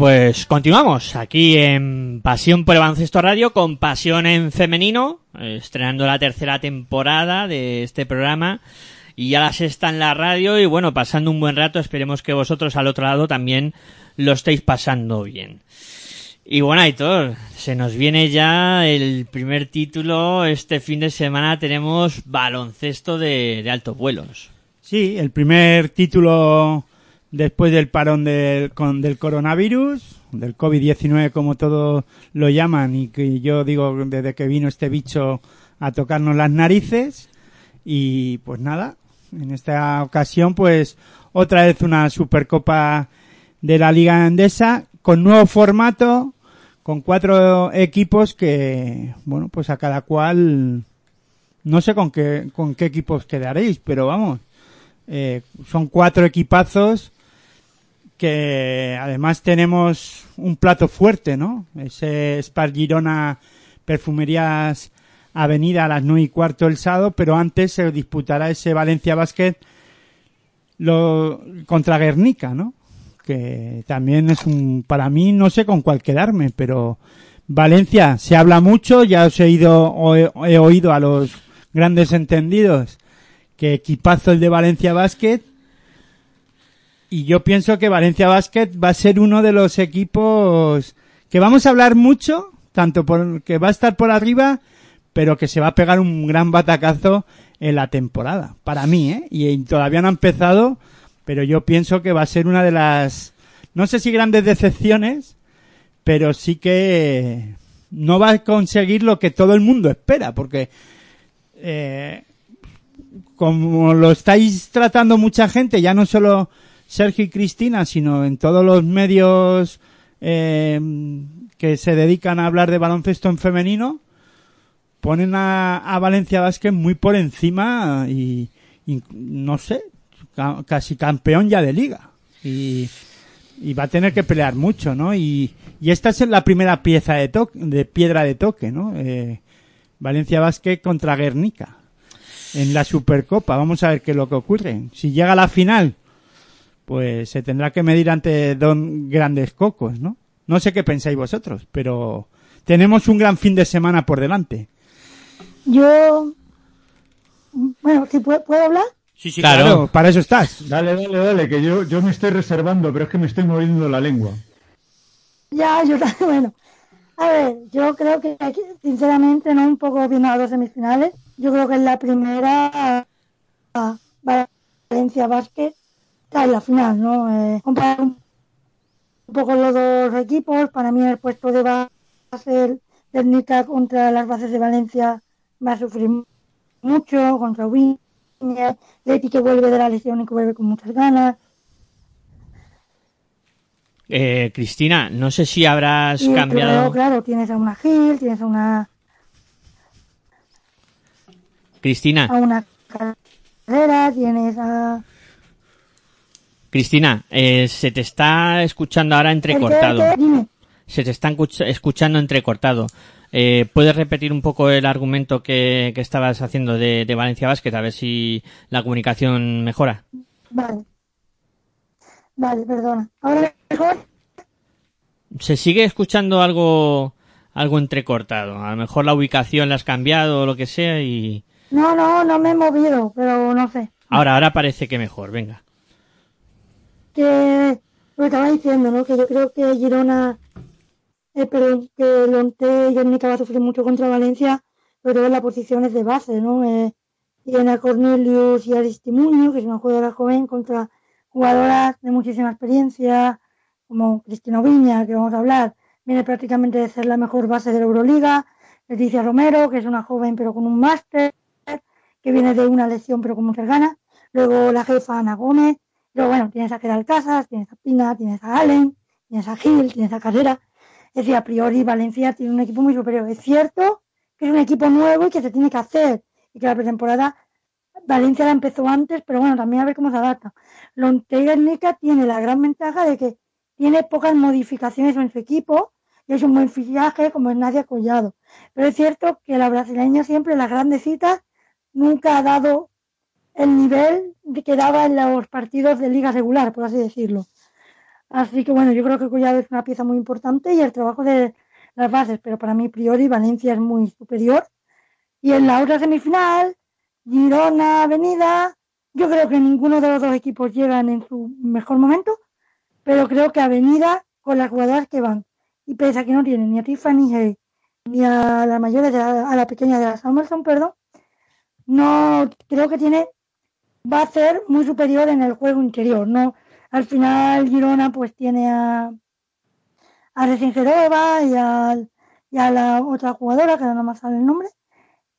Pues continuamos aquí en Pasión por el Baloncesto Radio con Pasión en Femenino, eh, estrenando la tercera temporada de este programa y ya la sexta en la radio y bueno, pasando un buen rato, esperemos que vosotros al otro lado también lo estéis pasando bien. Y bueno, Aitor, se nos viene ya el primer título, este fin de semana tenemos baloncesto de, de altos vuelos. Sí, el primer título después del parón del, con, del coronavirus, del COVID-19 como todos lo llaman y que yo digo desde que vino este bicho a tocarnos las narices y pues nada, en esta ocasión pues otra vez una supercopa de la Liga Andesa con nuevo formato, con cuatro equipos que, bueno, pues a cada cual no sé con qué, con qué equipos quedaréis, pero vamos, eh, son cuatro equipazos que además tenemos un plato fuerte, ¿no? Ese Spar Girona Perfumerías Avenida a las nueve y cuarto el sábado, pero antes se disputará ese Valencia Basket lo, contra Guernica, ¿no? Que también es un, para mí no sé con cuál quedarme, pero Valencia se habla mucho, ya os he ido, he oído a los grandes entendidos que equipazo el de Valencia Basket y yo pienso que Valencia Basket va a ser uno de los equipos que vamos a hablar mucho, tanto por que va a estar por arriba, pero que se va a pegar un gran batacazo en la temporada, para mí, ¿eh? Y todavía no ha empezado, pero yo pienso que va a ser una de las, no sé si grandes decepciones, pero sí que no va a conseguir lo que todo el mundo espera, porque eh, como lo estáis tratando mucha gente, ya no solo Sergio y Cristina, sino en todos los medios eh, que se dedican a hablar de baloncesto en femenino, ponen a, Valencia Vázquez muy por encima y, no sé, ca- casi campeón ya de liga. Y, y va a tener que pelear mucho, ¿no? Y, esta es la primera pieza de, to- de piedra de toque, ¿no? Eh, Valencia Vázquez contra Guernica en la Supercopa. Vamos a ver qué es lo que ocurre. Si llega a la final, pues se tendrá que medir ante dos grandes cocos, ¿no? No sé qué pensáis vosotros, pero tenemos un gran fin de semana por delante. Yo, bueno, si puedo, ¿puedo hablar? Sí, sí, Claro. claro. Para eso estás. Dale, dale, dale, que yo, yo me estoy reservando, pero es que me estoy moviendo la lengua. Ya, yo también, (laughs) bueno. A ver, yo creo que, aquí, sinceramente, no un poco viendo las dos semifinales, yo creo que en la primera ah, Valencia Basket está en la final, ¿no? Eh, comparar un poco los dos equipos, para mí el puesto de base del Nica contra las bases de Valencia va a sufrir mucho, contra Wiña, Leti que vuelve de la lesión y que vuelve con muchas ganas. Eh, Cristina, no sé si habrás Y cambiado. luego, claro, tienes a una Gil, tienes a una, Cristina, a una carrera, tienes a... Cristina, eh, se te está escuchando ahora entrecortado. Se te está escuch- escuchando entrecortado. Eh, ¿Puedes repetir un poco el argumento que, que estabas haciendo de, de Valencia Basket? A ver si la comunicación mejora. Vale. Vale, perdona. Ahora mejor. Se sigue escuchando algo, algo entrecortado. A lo mejor la ubicación la has cambiado o lo que sea y No, no, no me he movido, pero no sé. ahora, ahora parece que mejor. Venga. Que lo que estaba diciendo, ¿no? Que yo creo que Girona, eh, perdón, que Lonte y Guernica va a sufrir mucho contra Valencia, todo en las posiciones de base, ¿no? Eh, tiene a Cornelius y Aristimuño, que es una jugadora joven, contra jugadoras de muchísima experiencia, como Cristina Viña, que vamos a hablar, viene prácticamente de ser la mejor base de la Euroliga, Leticia Romero, que es una joven pero con un máster, que viene de una lesión pero con muchas ganas, luego la jefa Ana Gómez, Luego, bueno, tienes a Gerald Casas, tienes a Pina, tienes a Allen, tienes a Gil, tienes a Carrera. Es decir, a priori Valencia tiene un equipo muy superior. Es cierto que es un equipo nuevo y que se tiene que hacer. Y que la pretemporada Valencia la empezó antes, pero bueno, también a ver cómo se adapta. Lonteguernica tiene la gran ventaja de que tiene pocas modificaciones en su equipo y es un buen fichaje como es Nadia Collado. Pero es cierto que la brasileña siempre, en las grandes citas, nunca ha dado el nivel que daba en los partidos de liga regular, por así decirlo. Así que bueno, yo creo que Collado es una pieza muy importante y el trabajo de las bases, pero para mí, priori, Valencia es muy superior. Y en la otra semifinal, Girona, Avenida, yo creo que ninguno de los dos equipos llegan en su mejor momento, pero creo que Avenida, con las jugadoras que van, y pese a que no tienen ni a Tiffany Hay, ni a la mayor a la pequeña de la Samuelson, perdón, no creo que tiene va a ser muy superior en el juego interior, ¿no? Al final Girona pues tiene a a Resingerova y a, y a la otra jugadora, que no me sale el nombre,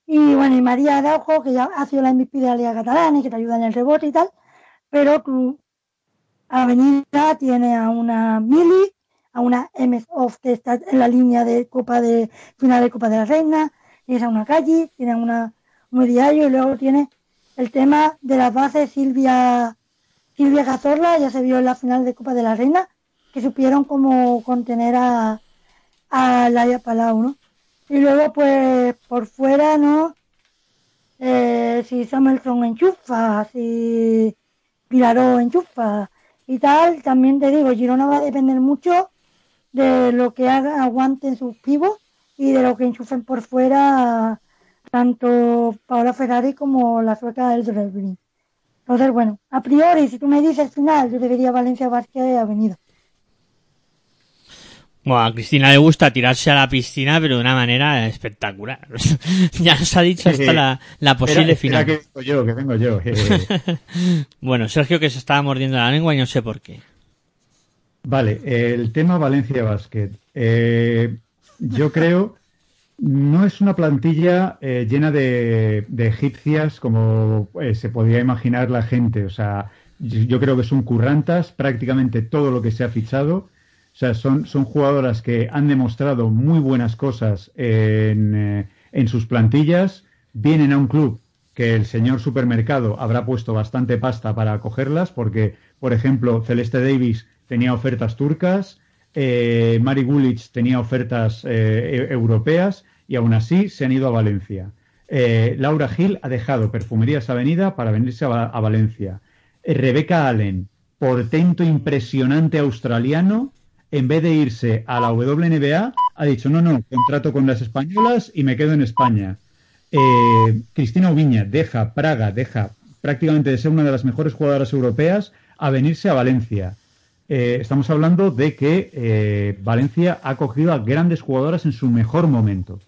y bueno, y María Araujo, que ya ha sido la MVP de la Liga Catalana y que te ayuda en el rebote y tal, pero tu Avenida tiene a una Mili, a una MS Off que está en la línea de Copa de final de Copa de la Reina, tienes a una Calle, tiene a una muy diario y luego tiene el tema de las bases Silvia Silvia Cazorla, ya se vio en la final de Copa de la Reina, que supieron cómo contener a, a Laia Palau, ¿no? Y luego, pues, por fuera, ¿no? Eh, si Samuelson enchufa, si Pilaró enchufa y tal, también te digo, Girona va a depender mucho de lo que haga, aguanten sus pibos y de lo que enchufen por fuera tanto Paola Ferrari como la sueca del Dresden. Entonces, bueno, a priori, si tú me dices final, yo debería Valencia Vázquez Avenida. Bueno, a Cristina le gusta tirarse a la piscina, pero de una manera espectacular. (laughs) ya nos ha dicho hasta la, la posible final. que vengo yo, que vengo yo. (laughs) Bueno, Sergio que se estaba mordiendo la lengua y no sé por qué. Vale, el tema Valencia Basket. Eh, yo creo no es una plantilla eh, llena de, egipcias como eh, se podía imaginar la gente. O sea, yo, creo que son currantas prácticamente todo lo que se ha fichado. O sea, son, jugadoras que han demostrado muy buenas cosas en, eh, en sus plantillas, vienen a un club que el señor supermercado habrá puesto bastante pasta para acogerlas, porque, por ejemplo, Celeste Davis tenía ofertas turcas, eh, Mari Gulich tenía ofertas europeas y aún así se han ido a Valencia. Eh, Laura Gil ha dejado Perfumerías Avenida para venirse a, Va- a Valencia. Eh, Rebeca Allen, portento impresionante australiano, en vez de irse a la WNBA, ha dicho, no, no, contrato con las españolas y me quedo en España. Eh, Cristina Ubiña deja Praga, deja prácticamente de ser una de las mejores jugadoras europeas a venirse a Valencia. eh, estamos hablando de que Valencia ha cogido a grandes jugadoras en su mejor momento.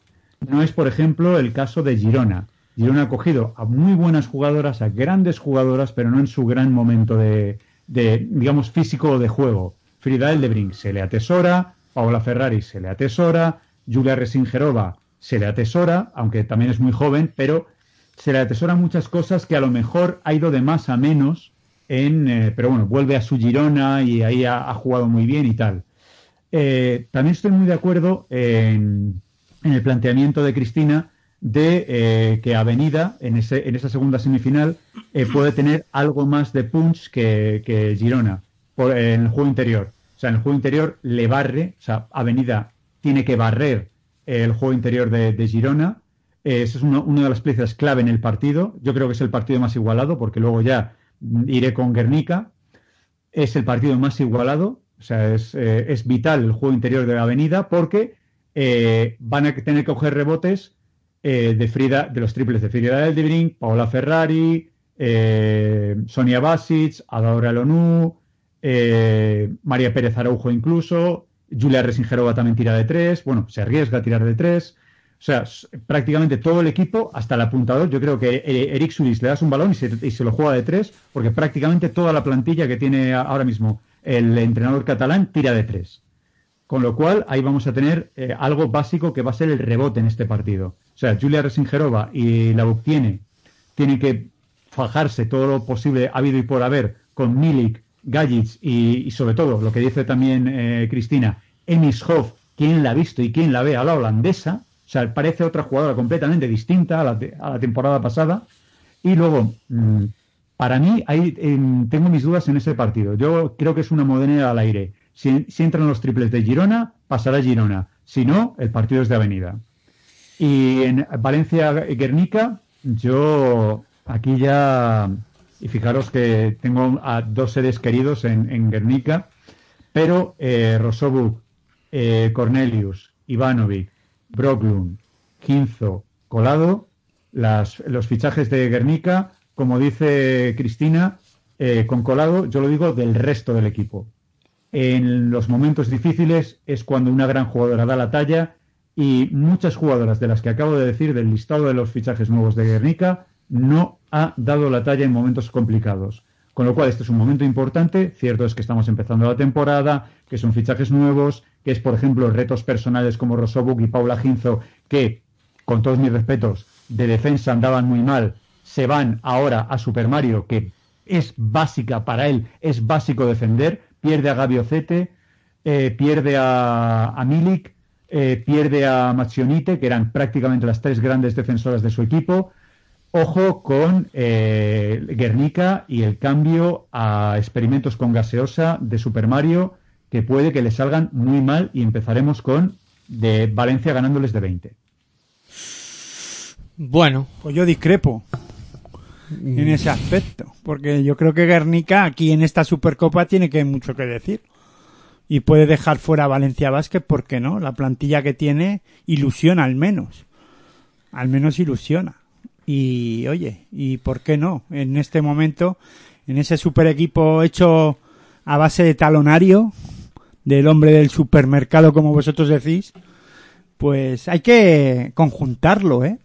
No es, por ejemplo, el caso de Girona. Girona ha cogido a muy buenas jugadoras, a grandes jugadoras, pero no en su gran momento de, de, digamos, físico o de juego. Frida Eldebrink se le atesora, Paola Ferrari se le atesora, Julia Resingerova se le atesora, aunque también es muy joven, pero se le atesora muchas cosas que a lo mejor ha ido de más a menos en, eh, pero bueno, vuelve a su Girona y ahí ha, ha jugado muy bien y tal. Eh, también estoy muy de acuerdo en, en el planteamiento de Cristina de eh, que Avenida en, ese, en esa segunda semifinal eh, puede tener algo más de punch que, Girona por- en el juego interior. O sea, en el juego interior le barre, o sea, Avenida tiene que barrer el juego interior de, Girona. Eh, esa es una de las piezas clave en el partido. Yo creo que es el partido más igualado, porque luego ya iré con Guernica. Es el partido más igualado, o sea, es, es vital el juego interior de Avenida, porque eh, van a tener que coger rebotes eh, de Frida, de los triples de Frida Eldebrink, Paola Ferrari, eh, Sonia Basic, Adaora Lonú, María Pérez Araujo incluso, Julia Resingerova también tira de tres, bueno, se arriesga a tirar de tres. O sea, prácticamente todo el equipo, hasta el apuntador, yo creo que eh, Eric Sulis le das un balón y se, lo juega de tres, porque prácticamente toda la plantilla que tiene ahora mismo el entrenador catalán tira de tres. Con lo cual, ahí vamos a tener eh, algo básico que va a ser el rebote en este partido. O sea, Julia Resingerova y la tiene tienen que fajarse todo lo posible habido y por haber con Milik, Gajic y, sobre todo lo que dice también eh, Cristina, Emis Hoff, quién la ha visto y quién la ve a la holandesa. O sea, parece otra jugadora completamente distinta a la, a la temporada pasada. Y luego, mm, para mí, ahí em, tengo mis dudas en ese partido. Yo creo que es una moneda al aire. Si, si entran los triples de Girona, pasará Girona. Si no, el partido es de Avenida. Y en Valencia-Guernica, yo aquí ya, y fijaros que tengo a dos seres queridos en, Guernica, pero eh, Rosobu, eh, Cornelius, Ivanovic, Brocklund, Quinzo, Colado, las, los fichajes de Guernica, como dice Cristina, eh, con Colado, yo lo digo del resto del equipo. En los momentos difíciles es cuando una gran jugadora da la talla y muchas jugadoras de las que acabo de decir del listado de los fichajes nuevos de Guernica no ha dado la talla en momentos complicados. Con lo cual, este es un momento importante. Cierto es que estamos empezando la temporada, que son fichajes nuevos, que es, por ejemplo, retos personales como Rosobuk y Paula Ginzo, que, con todos mis respetos, de defensa andaban muy mal, se van ahora a Super Mario, que es básica para él, es básico defender, pierde a Gabi Ocete, eh, pierde a, a Milik, eh, pierde a Machionite, que eran prácticamente las tres grandes defensoras de su equipo. Ojo con eh, Guernica y el cambio a experimentos con gaseosa de Super Mario, que puede que le salgan muy mal y empezaremos con de Valencia ganándoles de 20. Bueno, Pues yo discrepo en ese aspecto, porque yo creo que Guernica aquí en esta Supercopa tiene que mucho que decir. Y puede dejar fuera a Valencia Basket, ¿por qué no? La plantilla que tiene ilusiona al menos. Al menos ilusiona. Y oye, ¿y por qué no? En este momento, en ese super equipo hecho a base de talonario, del hombre del supermercado, como vosotros decís, pues hay que conjuntarlo, ¿eh?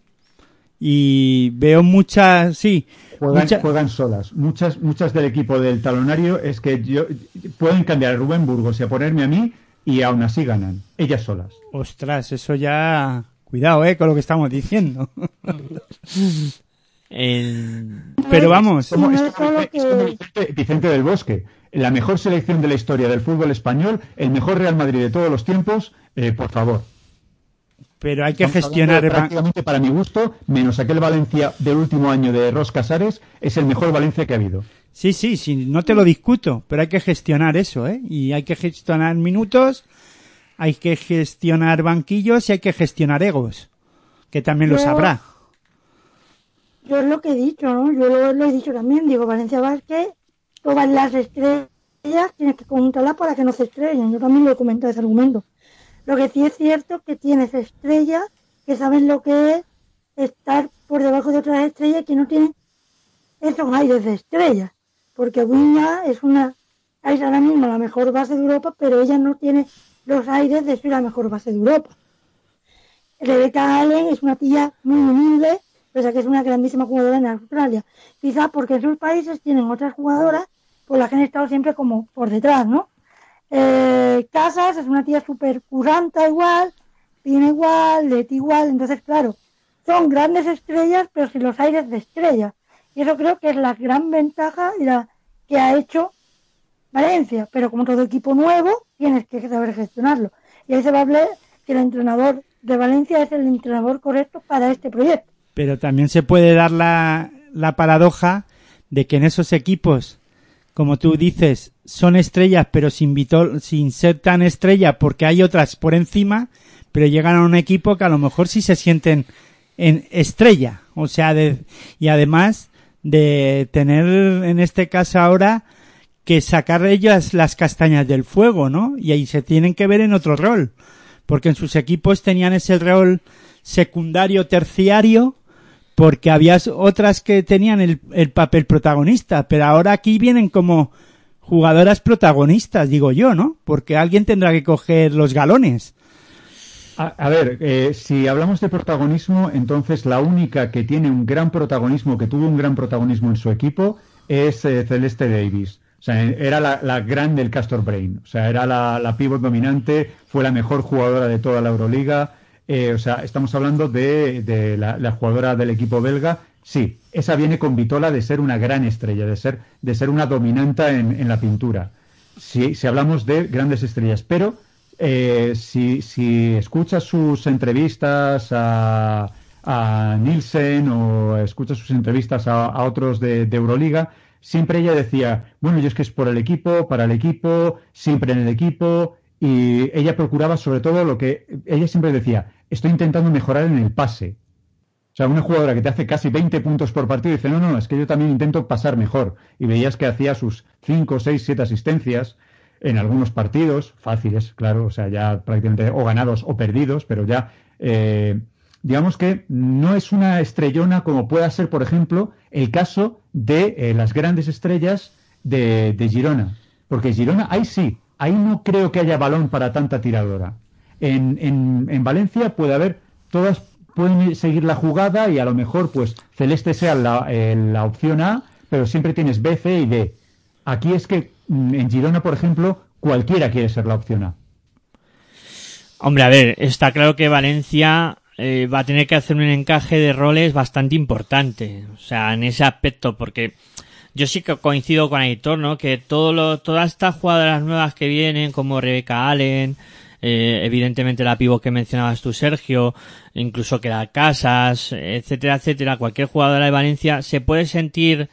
Y veo muchas, sí, Juegan, mucha- juegan solas. Muchas, muchas del equipo del talonario es que yo pueden cambiar a Rubén Burgos y a ponerme a mí y aún así ganan. Ellas solas. ostras, eso ya, cuidado, ¿eh? Con lo que estamos diciendo. (laughs) el- Pero vamos, es es como es Vicente del Bosque. La mejor selección de la historia del fútbol español, el mejor Real Madrid de todos los tiempos, eh, por favor. Pero hay que Estamos gestionar, de prácticamente para mi gusto, menos aquel Valencia del último año de Ros Casares, es el mejor Valencia que ha habido. Sí, sí, sí, no te lo discuto, pero hay que gestionar eso, ¿eh? Y hay que gestionar minutos, hay que gestionar banquillos y hay que gestionar egos, que también lo sabrá. Yo es lo que he dicho, ¿no? Yo lo, lo he dicho también. Digo, Valencia Vázquez, todas las estrellas tienes que conjuntarlas para que no se estrellen. Yo también lo he comentado ese argumento. Lo que sí es cierto es que tienes estrellas que saben lo que es estar por debajo de otras estrellas que no tienen esos aires de estrellas. Porque Viña es una es ahora mismo la mejor base de Europa, pero ella no tiene los aires de ser la mejor base de Europa. Rebecca Allen es una tía muy humilde, pese a que es una grandísima jugadora en Australia. Quizá porque en sus países tienen otras jugadoras por las que han estado siempre como por detrás, ¿no? Eh, Casas es una tía súper curanta igual, tiene igual, Leti igual, entonces claro, son grandes estrellas, pero sin los aires de estrella. Y eso creo que es la gran ventaja y la que ha hecho Valencia, pero como todo equipo nuevo, tienes que saber gestionarlo. Y ahí se va a hablar que el entrenador de Valencia es el entrenador correcto para este proyecto. Pero también se puede dar la, la paradoja de que en esos equipos, como tú dices, son estrellas, pero sin, vito- sin ser tan estrella porque hay otras por encima, pero llegan a un equipo que a lo mejor sí se sienten en estrella. O sea, de, y además de tener en este caso ahora que sacar ellas las castañas del fuego, ¿no? Y ahí se tienen que ver en otro rol. Porque en sus equipos tenían ese rol secundario, terciario, porque había otras que tenían el, el papel protagonista, pero ahora aquí vienen como jugadoras protagonistas, digo yo, ¿no? Porque alguien tendrá que coger los galones. A, ver, eh, si hablamos de protagonismo, entonces la única que tiene un gran protagonismo, que tuvo un gran protagonismo en su equipo, es eh, Celeste Davis. O sea, era la, gran del Castor Brain. O sea, era la, la pivot dominante, fue la mejor jugadora de toda la Euroliga. Eh, o sea, estamos hablando de, de la, jugadora del equipo belga. Sí, esa viene con Vitola de ser una gran estrella, de ser, de ser una dominanta en, la pintura. Si, si hablamos de grandes estrellas, pero eh, si, si escuchas sus entrevistas a, a Nielsen o escuchas sus entrevistas a, a otros de, de Euroliga, siempre ella decía, bueno, yo es que es por el equipo, para el equipo, siempre en el equipo, y ella procuraba sobre todo lo que ella siempre decía, estoy intentando mejorar en el pase. O sea, una jugadora que te hace casi 20 puntos por partido dice, no, no, es que yo también intento pasar mejor. Y veías que hacía sus 5, 6, 7 asistencias en algunos partidos, fáciles, claro, o sea, ya prácticamente o ganados o perdidos, pero ya, eh, digamos que no es una estrellona como pueda ser, por ejemplo, el caso de eh, las grandes estrellas de, de Girona. Porque Girona, ahí sí, ahí no creo que haya balón para tanta tiradora. En, en, en Valencia puede haber, todas pueden seguir la jugada y a lo mejor pues Celeste sea la, eh, la opción A, pero siempre tienes B, C y D. Aquí es que mm, en Girona, por ejemplo, cualquiera quiere ser la opción A. Hombre, a ver, está claro que Valencia eh, va a tener que hacer un encaje de roles bastante importante. O sea, en ese aspecto, porque yo sí que coincido con Aitor, ¿no? Que todo lo, todas estas jugadoras nuevas que vienen, como Rebecca Allen, eh, evidentemente la pivot que mencionabas tú, Sergio, incluso que la Casas, etcétera, etcétera, cualquier jugadora de Valencia se puede sentir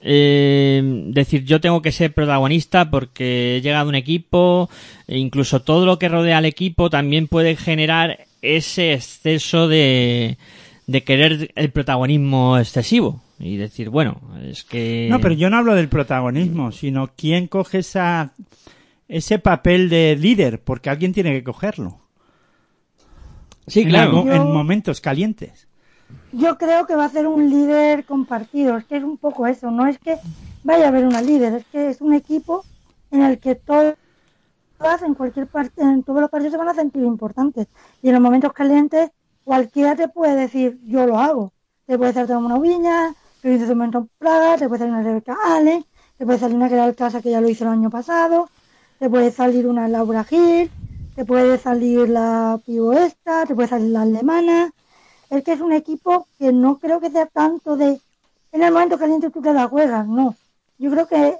eh, decir yo tengo que ser protagonista porque he llegado a un equipo e incluso todo lo que rodea al equipo también puede generar ese exceso de, de querer el protagonismo excesivo y decir bueno es que No, pero yo no hablo del protagonismo, sino quién coge esa, ese papel de líder, porque alguien tiene que cogerlo. sí En claro algo- Yo- en momentos calientes. Yo creo que va a ser un líder compartido, es que es un poco eso, no es que vaya a haber una líder, es que es un equipo en el que todas en cualquier parte, en todos los partidos se van a sentir importantes. Y en los momentos calientes cualquiera te puede decir yo lo hago. Te puede salir una Viña, puede salir un Praga, te puede salir una Rebeca Allen, te puede salir una el casa que ya lo hizo el año pasado, te puede salir una Laura Gil, te puede salir la Pivo esta, te puede salir la alemana. Es que es un equipo que no creo que sea tanto de en el momento caliente tú te la juegas, no. Yo creo que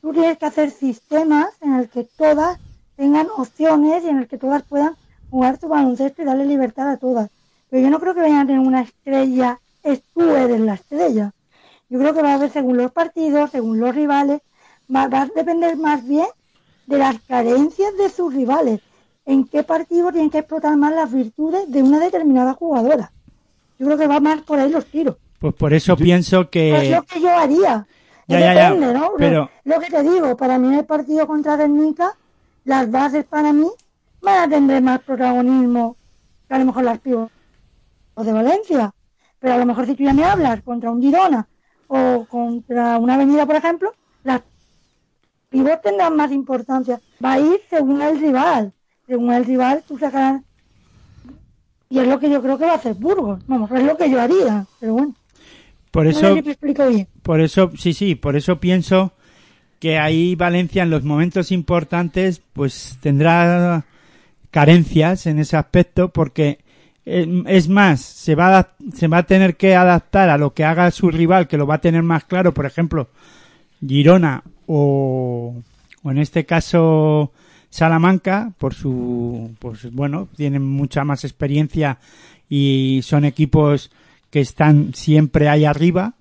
tú tienes que hacer sistemas en el que todas tengan opciones y en el que todas puedan jugar su baloncesto y darle libertad a todas. Pero yo no creo que vayan a tener una estrella, es tú eres la estrella. Yo creo que va a haber según los partidos, según los rivales, va, va a depender más bien de las carencias de sus rivales. En qué partido tienen que explotar más las virtudes de una determinada jugadora. Yo creo que va más por ahí los tiros. Pues por eso pienso Es que... lo que yo haría. Ya, ya, ya, depende, ¿no? Lo- pero- Lo, que te digo, para mí en el partido contra Guernica, las bases para mí van a tener más protagonismo que a lo mejor las pibos de Valencia. Pero a lo mejor si tú ya me hablas contra un Girona o contra una avenida, por ejemplo, las pivot tendrán más importancia. Va a ir según el rival. Según el rival, tú sacarás. Y es lo que yo creo que va a hacer Burgos. Vamos, es lo que yo haría. Pero bueno, Por no eso, sé si me explico bien. por eso, sí, sí, por eso pienso que ahí Valencia en los momentos importantes pues tendrá carencias en ese aspecto porque es más, se va, a, se va a tener que adaptar a lo que haga su rival, que lo va a tener más claro, por ejemplo, Girona o, o en este caso Salamanca, por su, pues bueno, tienen mucha más experiencia y son equipos que están siempre ahí arriba.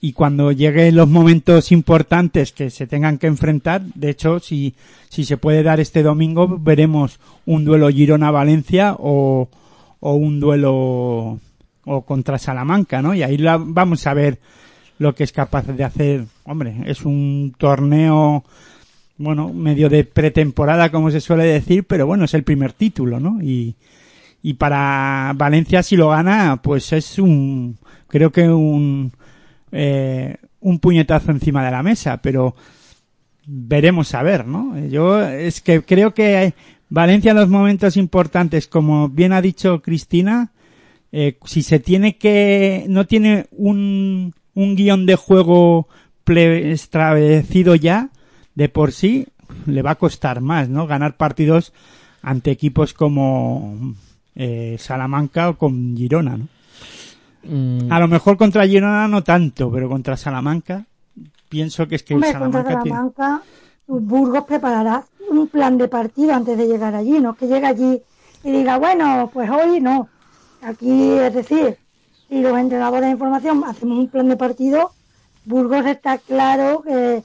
Y cuando lleguen los momentos importantes que se tengan que enfrentar, de hecho, si, si se puede dar este domingo, veremos un duelo Girona-Valencia o, o un duelo o contra Salamanca, ¿no? Y ahí la- vamos a ver lo que es capaz de hacer. Hombre, es un torneo, bueno, medio de pretemporada, como se suele decir, pero bueno, es el primer título, ¿no? Y, y para Valencia, si lo gana, pues es un, creo que un, eh, un puñetazo encima de la mesa, pero veremos a ver, ¿no? Yo es que creo que Valencia en los momentos importantes, como bien ha dicho Cristina, eh, si se tiene que, no tiene un, un guion de juego ple- establecido ya, de por sí, le va a costar más, ¿no? Ganar partidos ante equipos como eh, Salamanca o con Girona, ¿no? Mm, A lo mejor contra Girona no tanto, pero contra Salamanca pienso que es que Hombre, contra Salamanca tiene... Burgos preparará un plan de partido antes de llegar allí, no que llegue allí y diga, bueno, pues hoy no. Aquí, es decir, si los entrenadores de información hacemos un plan de partido, Burgos está claro que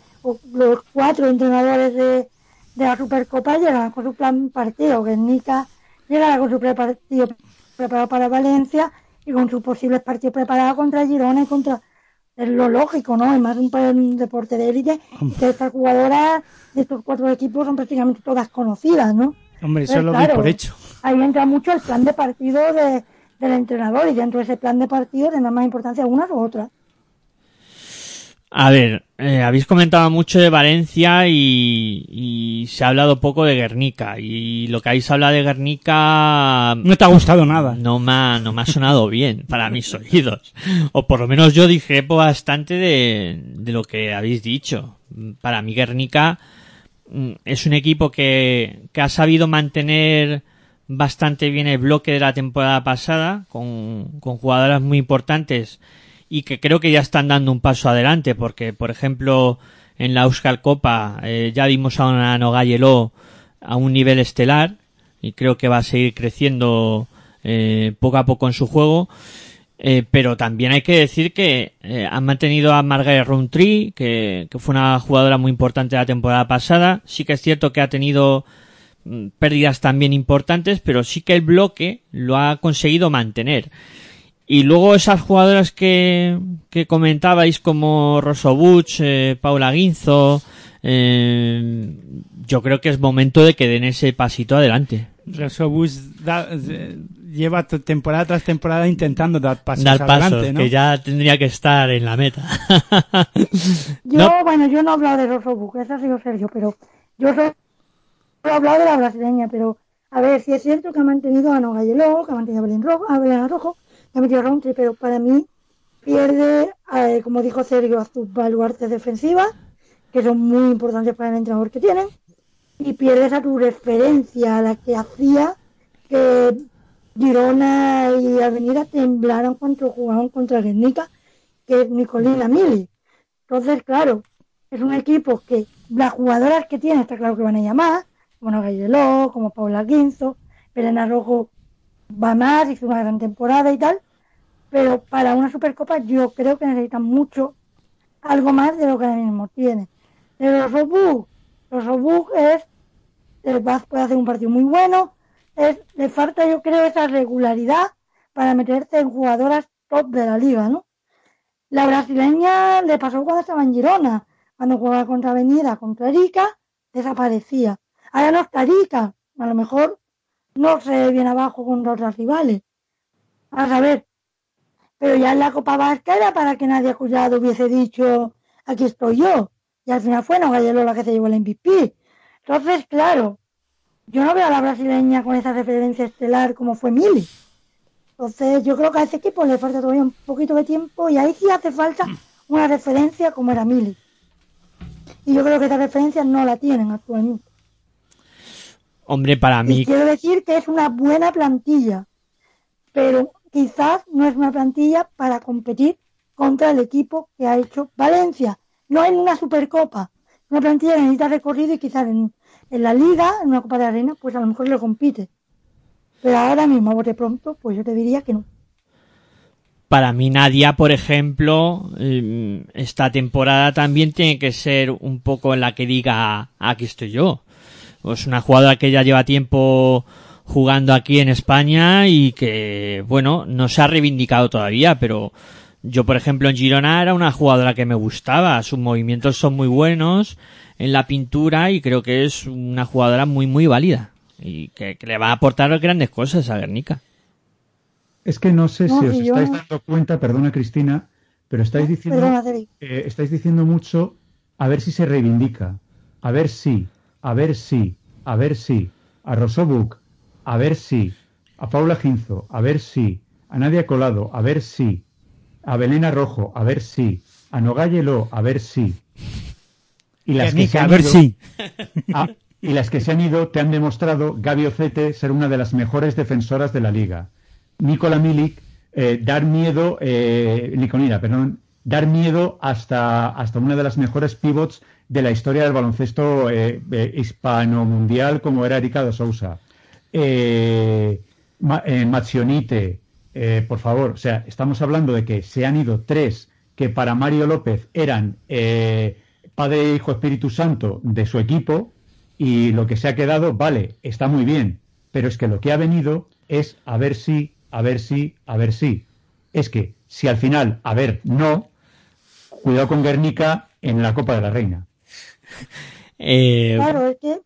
los cuatro entrenadores de, la Supercopa llegarán con su plan partido, Guernica llegará con su partido preparado para Valencia y con sus posibles partidos preparados contra Girona y contra es lo lógico, ¿no? Es más un, un deporte de élite que estas jugadoras de estos cuatro equipos son prácticamente todas conocidas, ¿no? Hombre, eso lo claro, por hecho. Ahí entra mucho el plan de partido de, del entrenador y dentro de ese plan de partido tendrá más importancia unas u otras. A ver, eh, habéis comentado mucho de Valencia y, y se ha hablado poco de Guernica. Y lo que habéis hablado de Guernica No te ha gustado nada. no me ha, no me ha sonado (laughs) bien para mis oídos. O por lo menos yo dije bastante de, de lo que habéis dicho. Para mí Guernica mm, es un equipo que, que ha sabido mantener bastante bien el bloque de la temporada pasada, con, con jugadoras muy importantes y que creo que ya están dando un paso adelante, porque por ejemplo en la Euskal Copa eh, ya vimos a una Nogayeló a un nivel estelar y creo que va a seguir creciendo eh, poco a poco en su juego. Eh, pero también hay que decir que eh, han mantenido a Margaret Roundtree, que, que fue una jugadora muy importante la temporada pasada. Sí que es cierto que ha tenido mm, pérdidas también importantes, pero sí que el bloque lo ha conseguido mantener. Y luego esas jugadoras que, que comentabais como Rosso Butch, eh, Paula Guinzo, eh, yo creo que es momento de que den ese pasito adelante. Eh, lleva temporada tras temporada intentando dar pasos Dar pasos, adelante, ¿no? que ya tendría que estar en la meta. (laughs) Yo, No. bueno, yo no he hablado de Rosso eso ha sido Sergio, pero yo he hablado de la brasileña, pero a ver, si es cierto que ha mantenido a Nogayeló, que ha mantenido a Belén Rojo, a Belén Rojo, metido a Roundtree, pero para mí pierde, eh, como dijo Sergio, a sus baluartes defensivas, que son muy importantes para el entrenador que tienen, y pierdes a tu referencia, a la que hacía que Girona y Avenida temblaran cuando jugaban contra Guernica, que es Nicolina Mili. Entonces, claro, es un equipo que las jugadoras que tiene, está claro que van a llamar, como Nogayeló, como Paula Guinzo, Elena Rojo va más, hizo una gran temporada y tal, pero para una Supercopa yo creo que necesitan mucho, algo más de lo que ahora mismo tiene. De los Robux, los Robux es, el Vaz puede hacer un partido muy bueno, es, le falta yo creo esa regularidad para meterse en jugadoras top de la liga, ¿no? La brasileña le pasó cuando estaba en Girona, cuando jugaba contra Avenida, contra Rica, desaparecía. Ahora no está Rica, a lo mejor no se bien abajo contra otras rivales. A saber, pero ya en la Copa Vasca era para que nadie Collado hubiese dicho, aquí estoy yo. y al final fue Nogallelo la que se llevó el MVP. Entonces, claro, yo no veo a la brasileña con esa referencia estelar como fue Mili. Entonces, yo creo que a ese equipo le falta todavía un poquito de tiempo y ahí sí hace falta una referencia como era Mili. Y yo creo que esa referencia no la tienen actualmente. Hombre, para Y mí, quiero decir que es una buena plantilla, pero quizás no es una plantilla para competir contra el equipo que ha hecho Valencia. No en una Supercopa, una plantilla que necesita recorrido y quizás en, en la Liga, en una Copa de Arena, pues a lo mejor le compite. Pero ahora mismo, a bote pronto, pues yo te diría que no. para mí Nadia, por ejemplo, eh, esta temporada también tiene que ser un poco en la que diga, aquí estoy yo. Es una jugadora que ya lleva tiempo jugando aquí en España y que, bueno, no se ha reivindicado todavía, pero yo, por ejemplo, en Girona era una jugadora que me gustaba. Sus movimientos son muy buenos en la pintura y creo que es una jugadora muy, muy válida y que, que le va a aportar grandes cosas a Guernica. Es que no sé No, si os yo estáis dando cuenta, perdona Cristina, pero estáis diciendo, eh, estáis diciendo mucho a ver si se reivindica, a ver si, a ver si, a ver si, a Rosobuk, a ver si, a Paula Ginzo, a ver si, a Nadia Colado, a ver si, a Belena Rojo, a ver si, a Nogayelo, a ver si. Y las que se han a ver ido- si. Ah, y las que se han ido te han demostrado, Gaby Ocete, ser una de las mejores defensoras de la liga. Nicola Milik, eh, dar miedo, eh, Nicolina, perdón, dar miedo hasta, hasta una de las mejores pivots de la historia del baloncesto eh, eh, hispano-mundial, como era Erika de Sousa. Eh, eh, eh, por favor, o sea, estamos hablando de que se han ido tres que para Mario López eran Padre, Hijo, Espíritu Santo de su equipo y lo que se ha quedado, vale, está muy bien, pero es que lo que ha venido es a ver si, a ver si, a ver si. Es que si al final, a ver, no, cuidado con Guernica en la Copa de la Reina. Eh, Claro, es que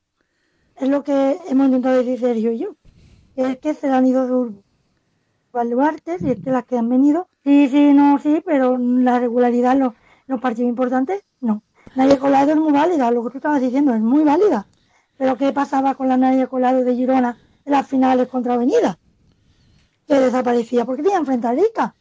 es lo que hemos intentado decir Sergio y yo. Es que se han ido sus baluartes y es que las que han venido, sí, sí, no, sí, pero la regularidad, los, los partidos importantes, no. Nadie colado es muy válida, lo que tú estabas diciendo es muy válida. Pero ¿qué pasaba con la nadie colado de Girona en las finales contra Avenida? Que desaparecía porque tenía enfrente a Rica.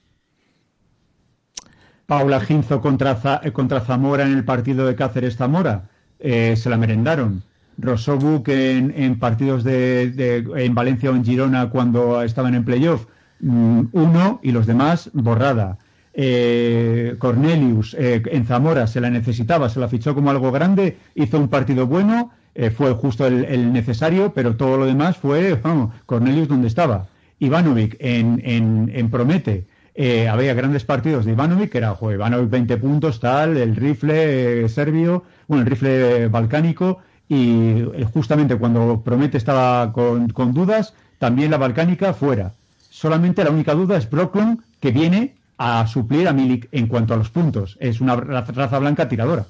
Paula Ginzo eh, contra Zamora en el partido de Cáceres-Zamora, eh, se la merendaron. Rosobuk en, partidos de, en Valencia o en Girona cuando estaban en playoff, mm, uno y los demás borrada. Eh, Cornelius eh, en Zamora se la necesitaba, se la fichó como algo grande, hizo un partido bueno, eh, fue justo el, el necesario, pero todo lo demás fue, vamos, Cornelius donde estaba. Ivanovic en, en, en Promete, eh, había grandes partidos de Ivanovic, que era, joder, Ivanovic 20 puntos, tal, el rifle eh, serbio, bueno, el rifle balcánico, y eh, justamente cuando Promete estaba con, dudas, también la balcánica fuera. Solamente la única duda es Brocklon, que viene a suplir a Milik en cuanto a los puntos. Es una ra- raza blanca tiradora.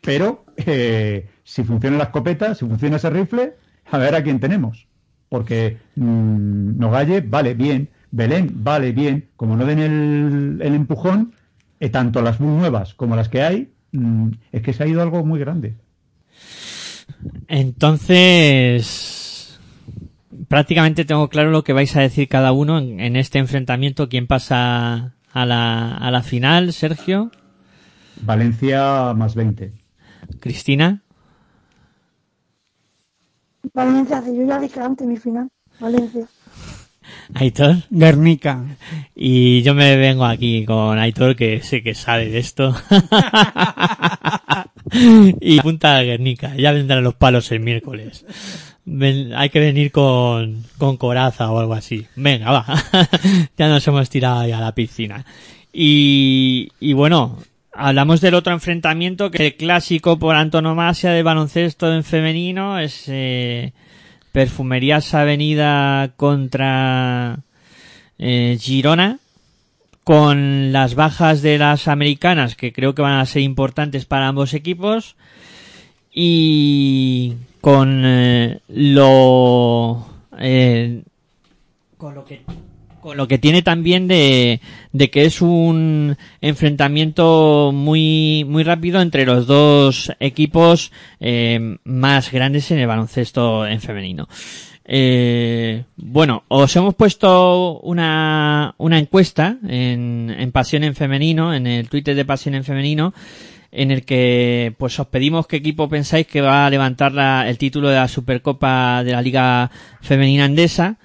Pero si funciona la escopeta, si funciona ese rifle, a ver a quién tenemos. Porque mm, Nogalle, vale, bien. Belén, vale, bien. Como no den el, el empujón, eh, tanto las muy nuevas como las que hay, mm, es que se ha ido algo muy grande. Entonces, prácticamente tengo claro lo que vais a decir cada uno en, en este enfrentamiento. ¿Quién pasa a la, a la final? Sergio, Valencia más 20. Cristina. Valencia, yo ya dije antes mi final. Valencia. Aitor. Guernica. Y yo me vengo aquí con Aitor, que sé que sabe de esto. (laughs) y punta a Guernica. Ya vendrán los palos el miércoles. Ven- hay que venir con, con coraza o algo así. Venga, va. (laughs) ya nos hemos tirado ahí a la piscina. Y, y bueno, hablamos del otro enfrentamiento, que es el clásico por antonomasia de baloncesto en femenino, es eh, Perfumerías Avenida contra eh, Girona, con las bajas de las americanas, que creo que van a ser importantes para ambos equipos, y con eh, lo... eh, con lo que Lo que tiene también de, de que es un enfrentamiento muy, muy rápido entre los dos equipos eh, más grandes en el baloncesto en femenino. Eh, bueno, os hemos puesto una, una encuesta en, en Pasión en Femenino, en el Twitter de Pasión en Femenino, en el que pues os pedimos qué equipo pensáis que va a levantar la- el título de la Supercopa de la Liga Femenina Andesa.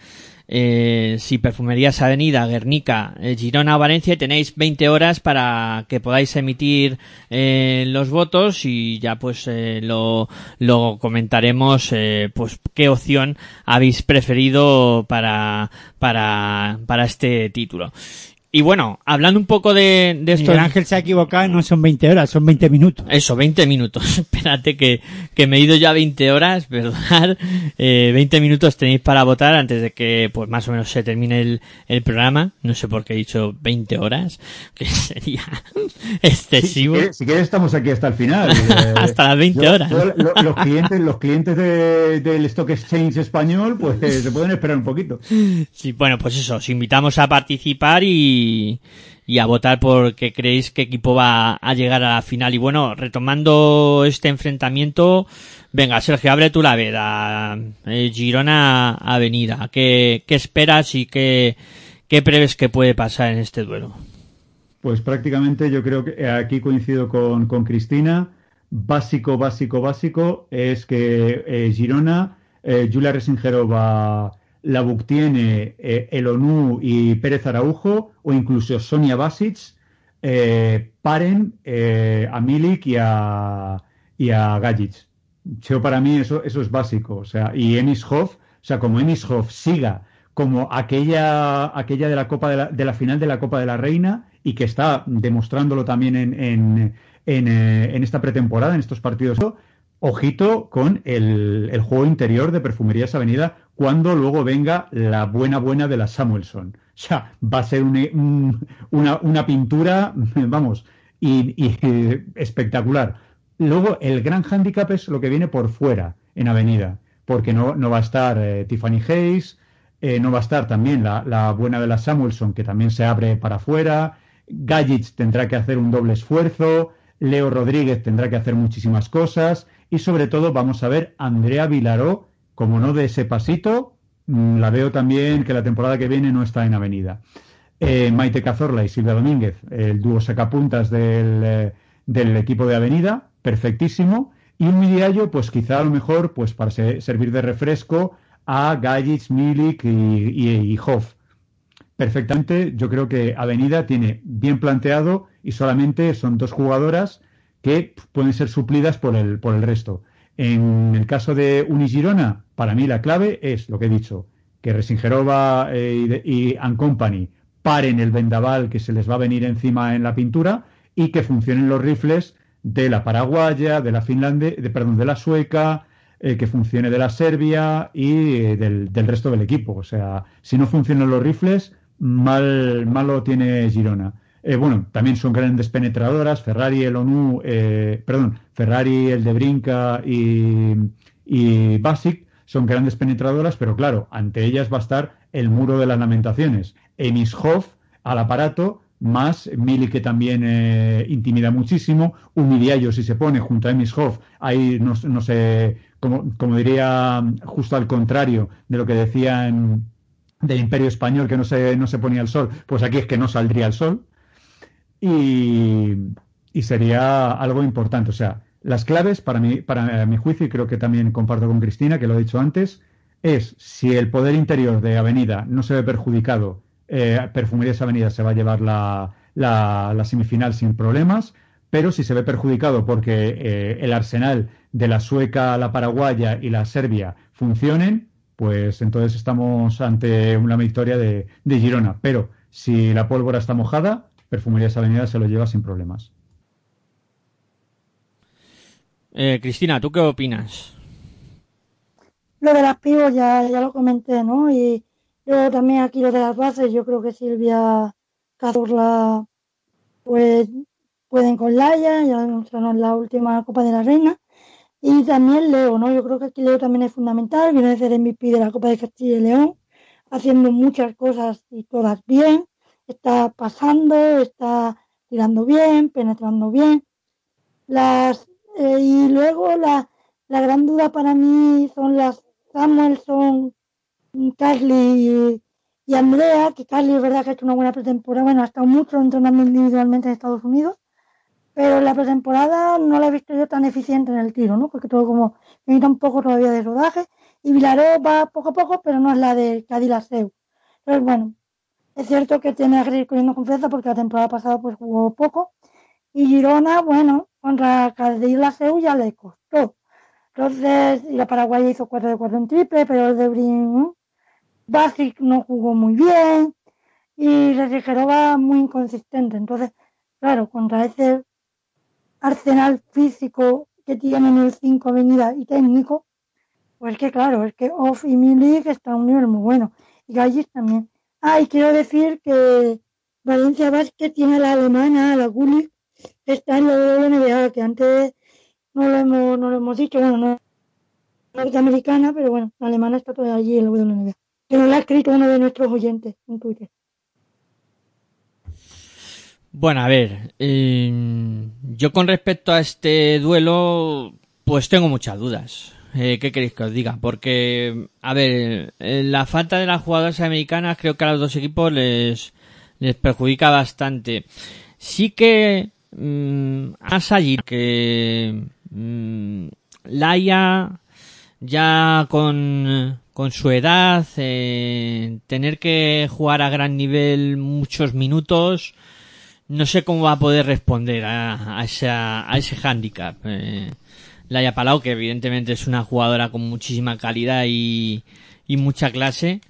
Eh, si Perfumerías Avenida, Guernica, eh, Girona Valencia tenéis 20 horas para que podáis emitir eh, los votos y ya pues eh, lo, lo comentaremos eh, pues qué opción habéis preferido para, para, para este título. Y bueno, hablando un poco de, de esto. Miguel Ángel se ha equivocado, no son 20 horas, son 20 minutos. Eso, 20 minutos. (laughs) Espérate que, que me he ido ya 20 horas, perdonad. (laughs) Eh, 20 minutos tenéis para votar antes de que, pues más o menos se termine el, el programa. No sé por qué he dicho 20 horas, (laughs) que sería excesivo. Si quieres, si quieres estamos aquí hasta el final. Eh, Hasta las 20 yo- horas. yo- lo- los clientes, los clientes de- del Stock Exchange español, pues eh, se pueden esperar un poquito. Sí, bueno, pues eso, os invitamos a participar y, y a votar por qué creéis qué equipo va a llegar a la final. Y bueno, retomando este enfrentamiento, venga, Sergio, abre tú la veda. Eh, Girona Avenida. ¿Qué, qué esperas y qué, qué prevés que puede pasar en este duelo? Pues prácticamente yo creo que aquí coincido con, con Cristina. Básico, básico, básico es que eh, Girona, eh, Julia Resingerova, Labuc tiene eh, el ONU y Pérez Araujo, o incluso Sonia Basic, eh, paren eh, a Milik y a, y a Gajic. Yo para mí eso, eso es básico. O sea, y Enis Hoff, o sea, como Enis Hoff siga como aquella, aquella de la Copa de la, de la final de la Copa de la Reina y que está demostrándolo también en, en, en, eh, en esta pretemporada, en estos partidos. Ojito con el, el juego interior de Perfumerías Avenida cuando luego venga la buena buena de la Samuelson. O sea, va a ser un- un- una, una pintura, (laughs) vamos, y, y, (laughs) espectacular. Luego, el gran hándicap es lo que viene por fuera, en Avenida, porque no, no va a estar eh, Tiffany Hayes, eh, no va a estar también la, la buena de la Samuelson, que también se abre para afuera, Gajic tendrá que hacer un doble esfuerzo, Leo Rodríguez tendrá que hacer muchísimas cosas, y sobre todo vamos a ver Andrea Vilaró, como no de ese pasito, mm, la veo también que la temporada que viene no está en Avenida. Eh, Maite Cazorla y Silvia Domínguez, el dúo sacapuntas del, eh, del equipo de Avenida, perfectísimo. Y un Midiallo, pues quizá a lo mejor, pues para se- servir de refresco a Gajic, Milik y, y, y Hoff. Perfectamente, yo creo que Avenida tiene bien planteado y solamente son dos jugadoras que pueden ser suplidas por el, por el resto. En el caso de Unigirona, para mí la clave es lo que he dicho, que Resingerova eh, y, y Company paren el vendaval que se les va a venir encima en la pintura y que funcionen los rifles de la paraguaya, de la finlandesa, de, perdón, de la sueca, eh, que funcione de la Serbia y eh, del, del resto del equipo. O sea, si no funcionan los rifles, mal, mal lo tiene Girona. Eh, bueno, también son grandes penetradoras, Ferrari, el ONU, eh, perdón, Ferrari, el de Brinca y, y Basic son grandes penetradoras, pero claro, ante ellas va a estar el muro de las lamentaciones. Emis Hoff al aparato, más Mili que también eh, intimida muchísimo, Humidiallo si se pone junto a Emis Hoff, ahí no, no sé, como, como diría justo al contrario de lo que decían del Imperio Español que no se, no se ponía el sol, pues aquí es que no saldría el sol y, sería algo importante. O sea, las claves para mi, para mi juicio, y creo que también comparto con Cristina, que lo he dicho antes, es si el poder interior de Avenida no se ve perjudicado, eh, Perfumerías Avenida se va a llevar la, la, la semifinal sin problemas, pero si se ve perjudicado porque eh, el arsenal de la sueca, la paraguaya y la serbia funcionen, pues entonces estamos ante una victoria de, de Girona. Pero si la pólvora está mojada, Perfumerías Avenida se lo lleva sin problemas. Eh, Cristina, ¿tú qué opinas? Lo de las pibos ya, ya lo comenté, ¿no? Y luego también aquí lo de las bases, yo creo que Silvia Cazorla pues pueden con Laia, ya demostraron la última Copa de la Reina. Y también Leo, ¿no? Yo creo que aquí Leo también es fundamental, viene a ser MVP de la Copa de Castilla y León. haciendo muchas cosas y todas bien, está pasando, está tirando bien, penetrando bien. Las, eh, y luego la, la gran duda para mí son las Samuelson, Carly y, Andrea, que Carly es verdad que ha hecho una buena pretemporada, bueno, ha estado mucho entrenando individualmente en Estados Unidos, pero la pretemporada no la he visto yo tan eficiente en el tiro, ¿no? Porque todo como necesita un poco todavía de rodaje y Vilaró va poco a poco, pero no es la de Cadillaceu. Entonces, bueno, es cierto que tiene que ir cogiendo confianza porque la temporada pasada pues jugó poco y Girona, bueno, contra Cadillaceu ya le costó. Entonces, y la Paraguay hizo 4 de 4 en triple, pero el de Brin Basic no jugó muy bien y Refrigerova muy inconsistente. Entonces, claro, contra ese arsenal físico que tienen el 5 Avenida y técnico, pues que claro, es que Off y Milik está a un nivel muy bueno. Y Gallis también. Ah, y quiero decir que Valencia Basket tiene a la alemana, a la Gulli, está en la WNBA, que antes no lo hemos, no lo hemos dicho, bueno, no norteamericana, pero bueno, la alemana está todavía allí en la WNBA. Que nos la ha escrito uno de nuestros oyentes en Twitter. Bueno, a ver, eh, yo con respecto a este duelo, pues tengo muchas dudas. Eh, ¿Qué queréis que os diga? Porque, a ver, eh, la falta de las jugadoras americanas creo que a los dos equipos les, les perjudica bastante. Sí que mm, más allí que mm, Laia ya con, con su edad, eh, tener que jugar a gran nivel muchos minutos, no sé cómo va a poder responder a, a, esa, a ese hándicap. Eh, Laia Palau, que evidentemente es una jugadora con muchísima calidad y, y mucha clase,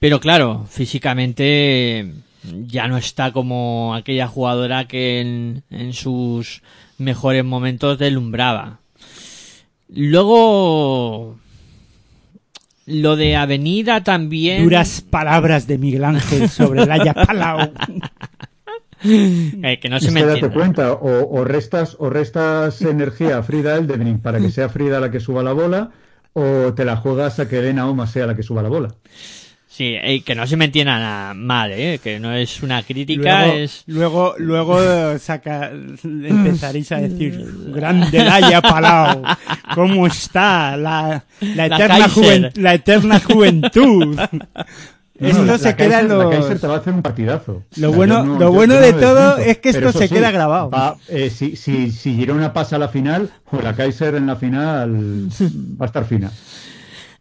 pero claro, físicamente ya no está como aquella jugadora que en, en sus mejores momentos deslumbraba. Luego, lo de Avenida también. Duras palabras de Miguel Ángel sobre Laia Palau. (laughs) (laughs) Eh, que no se me date entienda. cuenta, o, o restas, o restas energía a Frida Eldebring para que sea Frida la que suba la bola, o te la juegas a que Elena Oma sea la que suba la bola. Sí, eh, que no se me entienda nada mal, eh, que no es una crítica, Luego, es... luego, luego saca, empezaréis a decir, grande Laia Palau, ¿cómo está? La, la, La eterna, Kaiser. juven- la eterna juventud. (laughs) No, Esto la- se queda en Kaiser- La los... Kaiser te va a hacer un partidazo. Lo O sea, bueno- no- lo bueno de todo es que esto se sí, queda grabado. va, eh, si, si, si Girona pasa a la final, pues la Kaiser en la final (laughs) va a estar fina.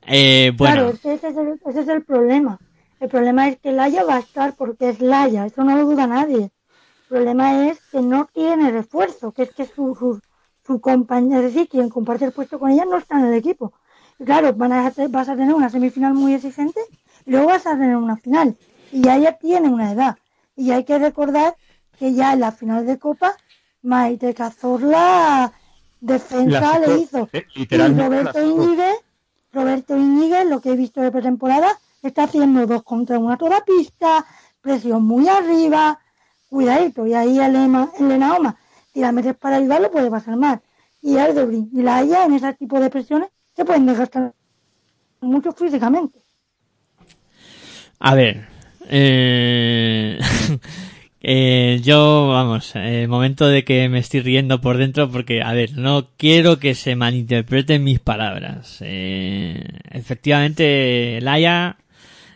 Eh, bueno, Claro, es que ese es, el, ese es el problema. El problema es que Laia va a estar porque es Laia, eso no lo duda nadie. El problema es que no tiene refuerzo, que es que su, su, su compañero, es decir, quien comparte el puesto con ella no está en el equipo. Y claro, van a, vas a tener una semifinal muy exigente luego vas a tener una final. Y ya ella tiene una edad. Y hay que recordar que ya en la final de Copa, Maite Cazorla defensa le hizo. eh, Y Roberto sacó. Íñiguez, Roberto Íñiguez, lo que he visto de pretemporada, está haciendo dos contra una toda pista, presión muy arriba, cuidadito, y ahí Elena, Elena Oma, si la metes para ayudarlo puede pasar mal. Y Aldebrin y la Haya en ese tipo de presiones se pueden desgastar mucho físicamente. A ver, eh, (laughs) eh, yo, vamos, el momento de que me estoy riendo por dentro porque, a ver, no quiero que se malinterpreten mis palabras. Eh, efectivamente, Laia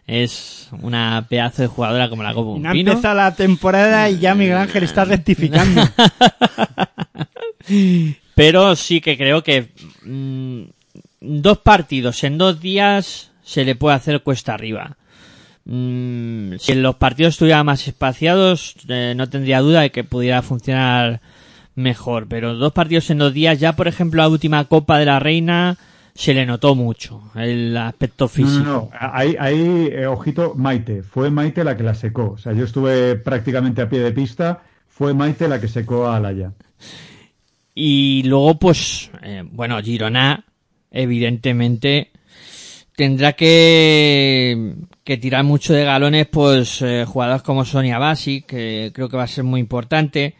es una pedazo de jugadora como la Copa un no pino. la temporada y ya Miguel Ángel está rectificando. (laughs) Pero sí que creo que mm, dos partidos en dos días se le puede hacer cuesta arriba. Mm, si los partidos estuvieran más espaciados, eh, no tendría duda de que pudiera funcionar mejor. Pero dos partidos en dos días, ya por ejemplo la última Copa de la Reina, se le notó mucho el aspecto No, físico. no, no. Ahí, ahí eh, ojito, Maite. Fue Maite la que la secó. O sea, yo estuve prácticamente a pie de pista. Fue Maite la que secó a Alaya. Y luego, pues, eh, bueno, Girona, evidentemente, tendrá que, que tirar mucho de galones, pues, eh, jugadores como Sonia Basi, que creo que va a ser muy importante.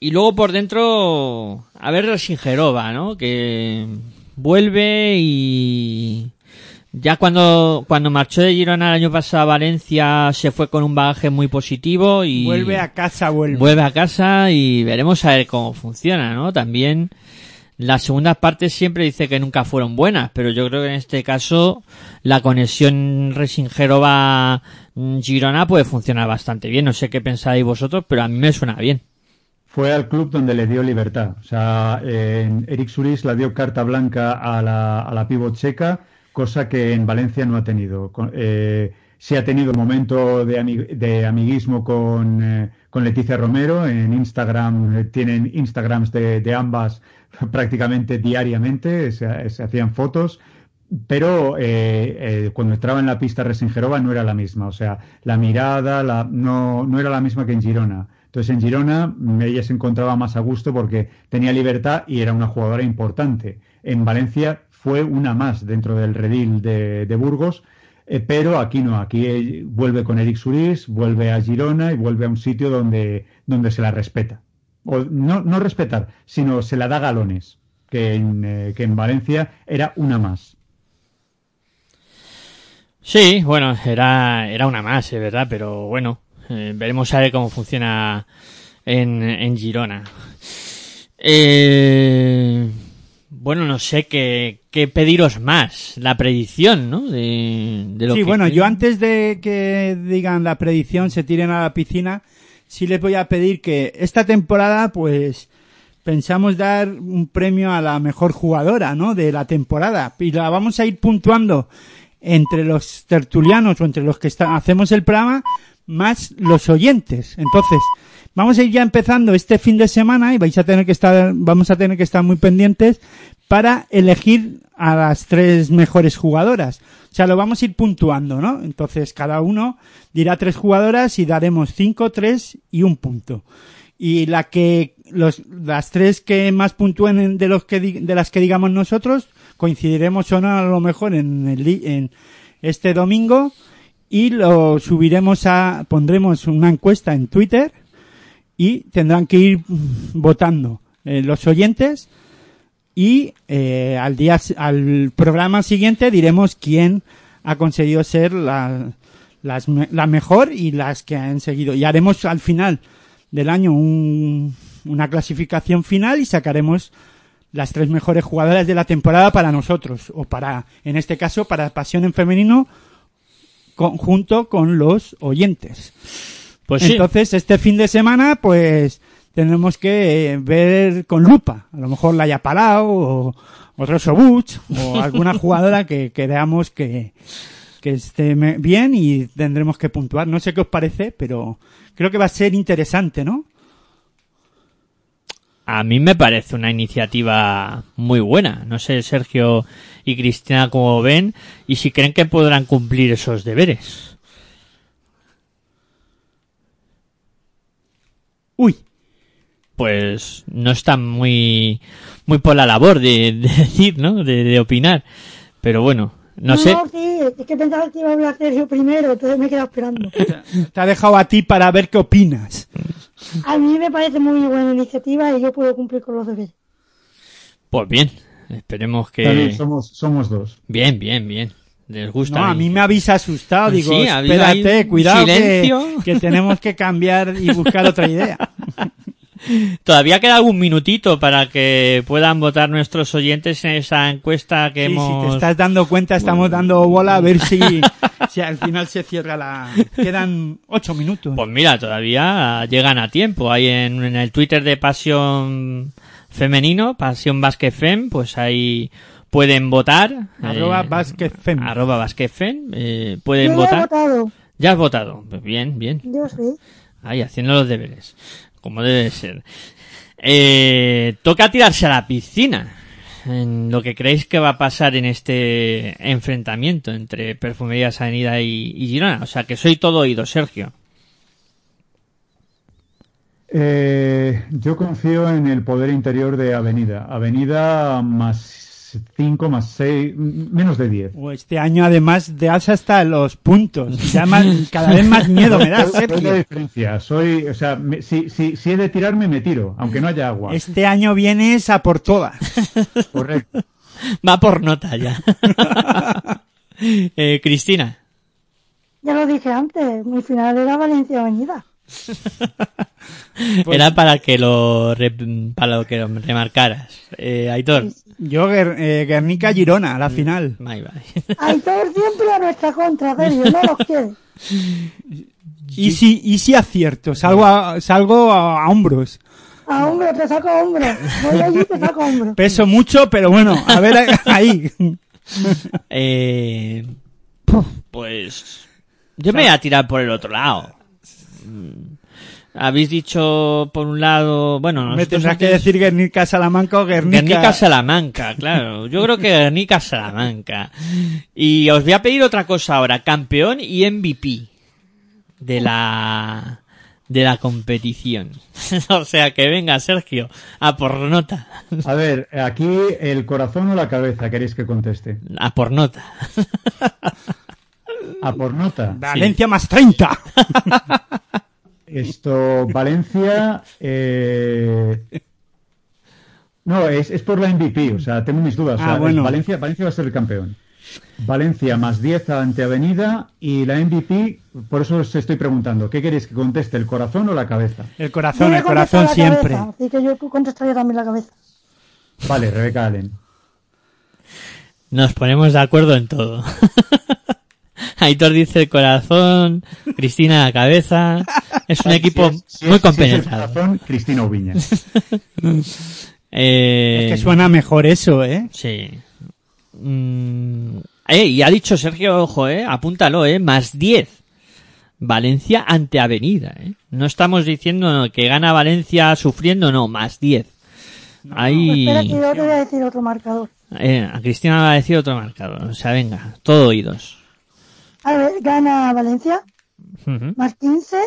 Y luego por dentro, a ver Singerova, ¿no? Que vuelve y Ya cuando, cuando marchó de Girona el año pasado a Valencia se fue con un bagaje muy positivo y Vuelve a casa, vuelve. vuelve a casa y veremos a ver cómo funciona, ¿no? También las segundas partes siempre dice que nunca fueron buenas, pero yo creo que en este caso la conexión Resingero-Girona puede funcionar bastante bien. No sé qué pensáis vosotros, pero a mí me suena bien. Fue al club donde le dio libertad. O sea, en Eric Suris le dio carta blanca a la, a la checa, cosa que en Valencia no ha tenido. Eh, sí ha tenido un momento de, ami- de amiguismo con, eh, con Leticia Romero. En Instagram eh, tienen Instagrams de, de ambas (laughs) prácticamente diariamente, se, hacían fotos. Pero eh, eh, cuando entraba en la pista Resingerova no era la misma, o sea, la mirada la, no, no era la misma que en Girona. Entonces en Girona mm, ella se encontraba más a gusto porque tenía libertad y era una jugadora importante. En Valencia fue una más dentro del redil de, de Burgos, eh, pero aquí no, aquí vuelve con Eric Suris, vuelve a Girona y vuelve a un sitio donde, donde se la respeta. O no, no respetar, sino se la da galones, que en, eh, que en Valencia era una más. Sí, bueno, era, era una más, es verdad, pero bueno, eh, veremos a ver cómo funciona en, en Girona. Eh, bueno, no sé qué, qué pediros más, la predicción, ¿no? De, de lo Sí, que bueno, creen. yo antes de que digan la predicción, se tiren a la piscina, sí les voy a pedir que esta temporada, pues, pensamos dar un premio a la mejor jugadora, ¿no? De la temporada. Y la vamos a ir puntuando entre los tertulianos o entre los que está- hacemos el programa, más los oyentes. Entonces, vamos a ir ya empezando este fin de semana y vais a tener que estar, vamos a tener que estar muy pendientes para elegir a las tres mejores jugadoras. Sea, lo vamos a ir puntuando, ¿no? Entonces, cada uno dirá tres jugadoras y daremos cinco, tres y un punto. Y la que, los, las tres que más puntúen en- de los que, de las que digamos nosotros, coincidiremos o no a lo mejor en el, en este domingo y lo subiremos a, pondremos una encuesta en Twitter y tendrán que ir votando eh, los oyentes y eh, al día al programa siguiente diremos quién ha conseguido ser la, las la mejor y las que han seguido y haremos al final del año un- una clasificación final y sacaremos las tres mejores jugadoras de la temporada para nosotros o para en este caso para Pasión en femenino con- junto con los oyentes Pues sí. entonces, este fin de semana, pues tendremos que eh, ver con lupa. A lo mejor Laia Palau o, o Rosso Butch o alguna jugadora que creamos que, que esté bien y tendremos que puntuar. No sé qué os parece, pero creo que va a ser interesante, ¿no? A mí me parece una iniciativa muy buena. No sé, Sergio y Cristina, cómo ven y si creen que podrán cumplir esos deberes. Uy, Pues no están muy, muy por la labor de, de (laughs) decir, ¿no? De, de opinar. Pero bueno, no, sé. sí, es que pensaba que iba a hablar Sergio primero, entonces me he quedado esperando. te ha dejado a ti para ver qué opinas. A mí me parece muy buena iniciativa y yo puedo cumplir con los deberes. Pues bien, esperemos que... También somos, somos dos. Bien, bien, bien. Les gusta. No, a mí me habéis asustado. Digo, Sí, espérate, cuidado que, que tenemos que cambiar y buscar otra idea. (laughs) Todavía queda algún minutito para que puedan votar nuestros oyentes en esa encuesta que Sí, hemos... si te estás dando cuenta, estamos dando bola a ver si, (laughs) si al final se cierra la... Quedan ocho minutos. Pues mira, todavía llegan a tiempo. Ahí en, en el Twitter de Pasión Femenino, Pasión Basket Fem, pues ahí pueden votar. Arroba eh, Basket Fem. Arroba Basket Fem, eh, pueden Yo ya he votar. votado, Ya has votado. Pues bien, bien. yo sí. Ahí, haciendo los deberes. Como debe ser. Eh, toca tirarse a la piscina. En lo que creéis que va a pasar en este enfrentamiento entre Perfumerías Avenida y, Girona. O sea, que soy todo oído, Sergio. Eh, yo confío en el poder interior de Avenida. Avenida más 5, más 6, menos de 10. O Este año además de alza hasta los puntos. Ya más- (laughs) cada vez más miedo me da, Soy la Sergio. diferencia. Soy, o sea, me- si, si, si he de tirarme, me tiro, aunque no haya agua. Este año vienes a por todas. (laughs) Correcto. Va por nota ya. (laughs) Eh, Cristina. Ya lo dije antes, mi final era Valencia Avenida. (laughs) Era para que lo re- para lo que lo remarcaras. Eh, Aitor. Yo, eh, Guernica Girona, la final. Bye, bye. (laughs) Aitor siempre a nuestra contra, Sergio, no los quiere. Y si, y si acierto, salgo a, salgo a, a hombros. A hombro, te saco a hombro. Voy allí y te saco a hombro. Peso mucho, pero bueno, a ver (laughs) ahí. Eh, pues yo me voy a tirar por el otro lado. Mm, Habéis dicho por un lado, bueno, Me tendrás que decir Guernica Salamanca o Guernica. Guernica Salamanca, claro. Yo creo que Guernica Salamanca. Y os voy a pedir otra cosa ahora, campeón y MVP de la de la competición. (laughs) o sea que venga Sergio, a por nota, A ver, aquí el corazón o la cabeza, queréis que conteste. a por nota. (laughs) A por nota. Valencia más 30. (laughs) Esto, Valencia. eh, No, es, es por la MVP, o sea, tengo mis dudas. o Ah, sea, bueno. Valencia, Valencia va a ser el campeón. Valencia más 10 ante Avenida y la MVP, por eso os estoy preguntando, ¿qué queréis que conteste, el corazón o la cabeza? El corazón, el corazón la siempre. cabeza, así que yo contestaría también la cabeza. Vale, Rebeca Allen. Nos ponemos de acuerdo en todo. (laughs) Aitor dice el corazón, Cristina la cabeza. Es un equipo Si es- si muy es- si es el compenetrado. corazón, Cristina Ubiña. (laughs) Eh, Es que suena mejor eso, ¿eh? Sí. Mm, eh, y ha dicho Sergio, ojo, eh, apúntalo, eh, más 10. Valencia ante Avenida, eh. No estamos diciendo que gana Valencia sufriendo, no, más 10. Ahí, Espera que yo te voy a decir otro marcador. eh, a Cristina va a decir otro marcador. O sea, venga, todo oídos. A ver, gana Valencia, más 15.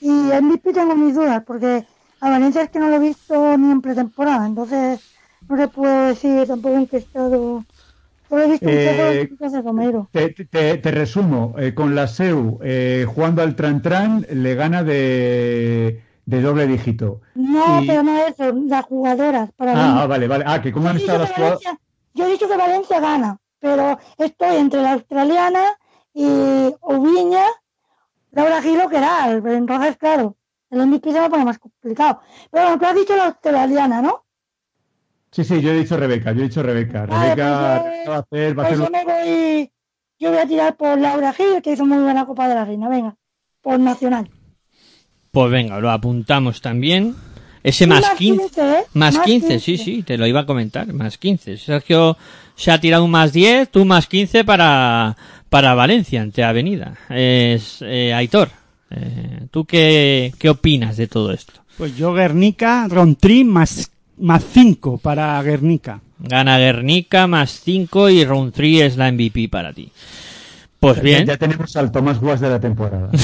Y MVP tengo mis dudas, porque a Valencia es que no lo he visto ni en pretemporada, entonces no le puedo decir tampoco en qué estado. Solo he visto un Eh, de Romero. Te, te- te resumo, eh, con la SEU eh, jugando al Tran Tran le gana de, de doble dígito. No, y- pero no eso, las jugadoras, para. Ah, ah, vale, vale. Ah, que cómo han estado las jugadoras. Yo he dicho que Valencia gana, pero estoy entre la australiana y Oviña, Laura Gilo, que era, entonces claro, el MVP se me pone más complicado. Pero bueno, tú has dicho la australiana, ¿no? Sí, sí, yo he dicho Rebeca, yo he dicho Rebeca. Vale, Rebeca pues yo- va a hacer, va a Pues hacer yo me voy, yo voy a tirar por Laura Gil, que hizo muy buena Copa de la Reina, venga, por Nacional. Pues venga, lo apuntamos también. Ese más más 15. 15, ¿eh? Más Más 15, sí, 15. sí, te lo iba a comentar. Más 15. Sergio se ha tirado un más 10, tú más 15 para, para Valencia, ante Avenida. Es, eh, Aitor, eh, ¿tú qué, qué opinas de todo esto? Pues yo Guernica, Rontri más, más 5 para Guernica. Gana Guernica más 5 y 3 es la MVP para ti. Pues bien. Ya tenemos al Tomás Guas de la temporada. (laughs)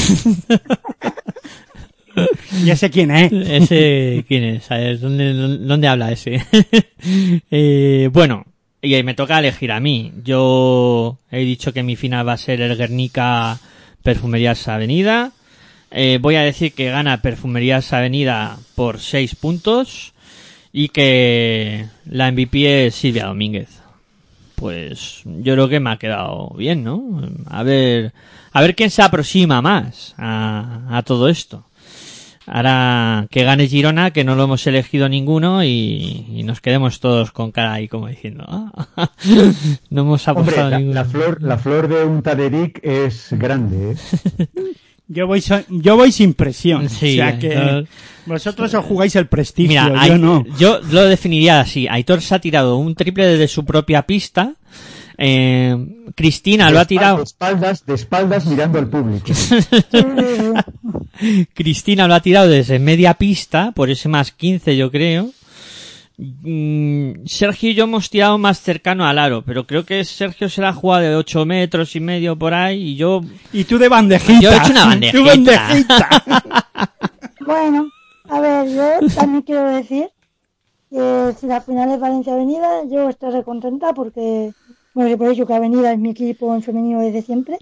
Ya sé quién es. (laughs) Ese, ¿quién es? ¿dónde, dónde habla ese? (laughs) Eh, bueno, y me toca elegir a mí. Yo he dicho que mi final va a ser el Guernica Perfumerías Avenida. Eh, voy a decir que gana Perfumerías Avenida por 6 puntos y que la MVP es Silvia Domínguez. Pues yo creo que me ha quedado bien, ¿no? A ver, a ver quién se aproxima más a todo esto. Ahora que gane Girona, que no lo hemos elegido ninguno y, y nos quedemos todos con cara ahí como diciendo, "Ah, (laughs) no hemos Hombre, apostado la, ninguno. la flor, la flor de un Taderic es grande. ¿eh? (laughs) Yo voy, so- yo voy sin presión. Sí, o sea que Aitor. vosotros os jugáis el prestigio, Mira, yo no. yo lo definiría así. Aitor se ha tirado un triple desde su propia pista. Eh, Cristina lo ha De tirado. espaldas, de espaldas mirando al público. (laughs) Cristina lo ha tirado desde media pista, por ese más 15 yo creo. Mm, Sergio y yo hemos tirado más cercano al aro, pero creo que Sergio se la ha jugado de 8 metros y medio por ahí y yo... Y tú de bandejita. Yo he hecho una (laughs) Tú bandejita. bandejita. (laughs) Bueno, a ver, yo también quiero decir que si la final es Valencia Avenida, yo estaré contenta porque, bueno, yo por hecho que Avenida es mi equipo en femenino desde siempre.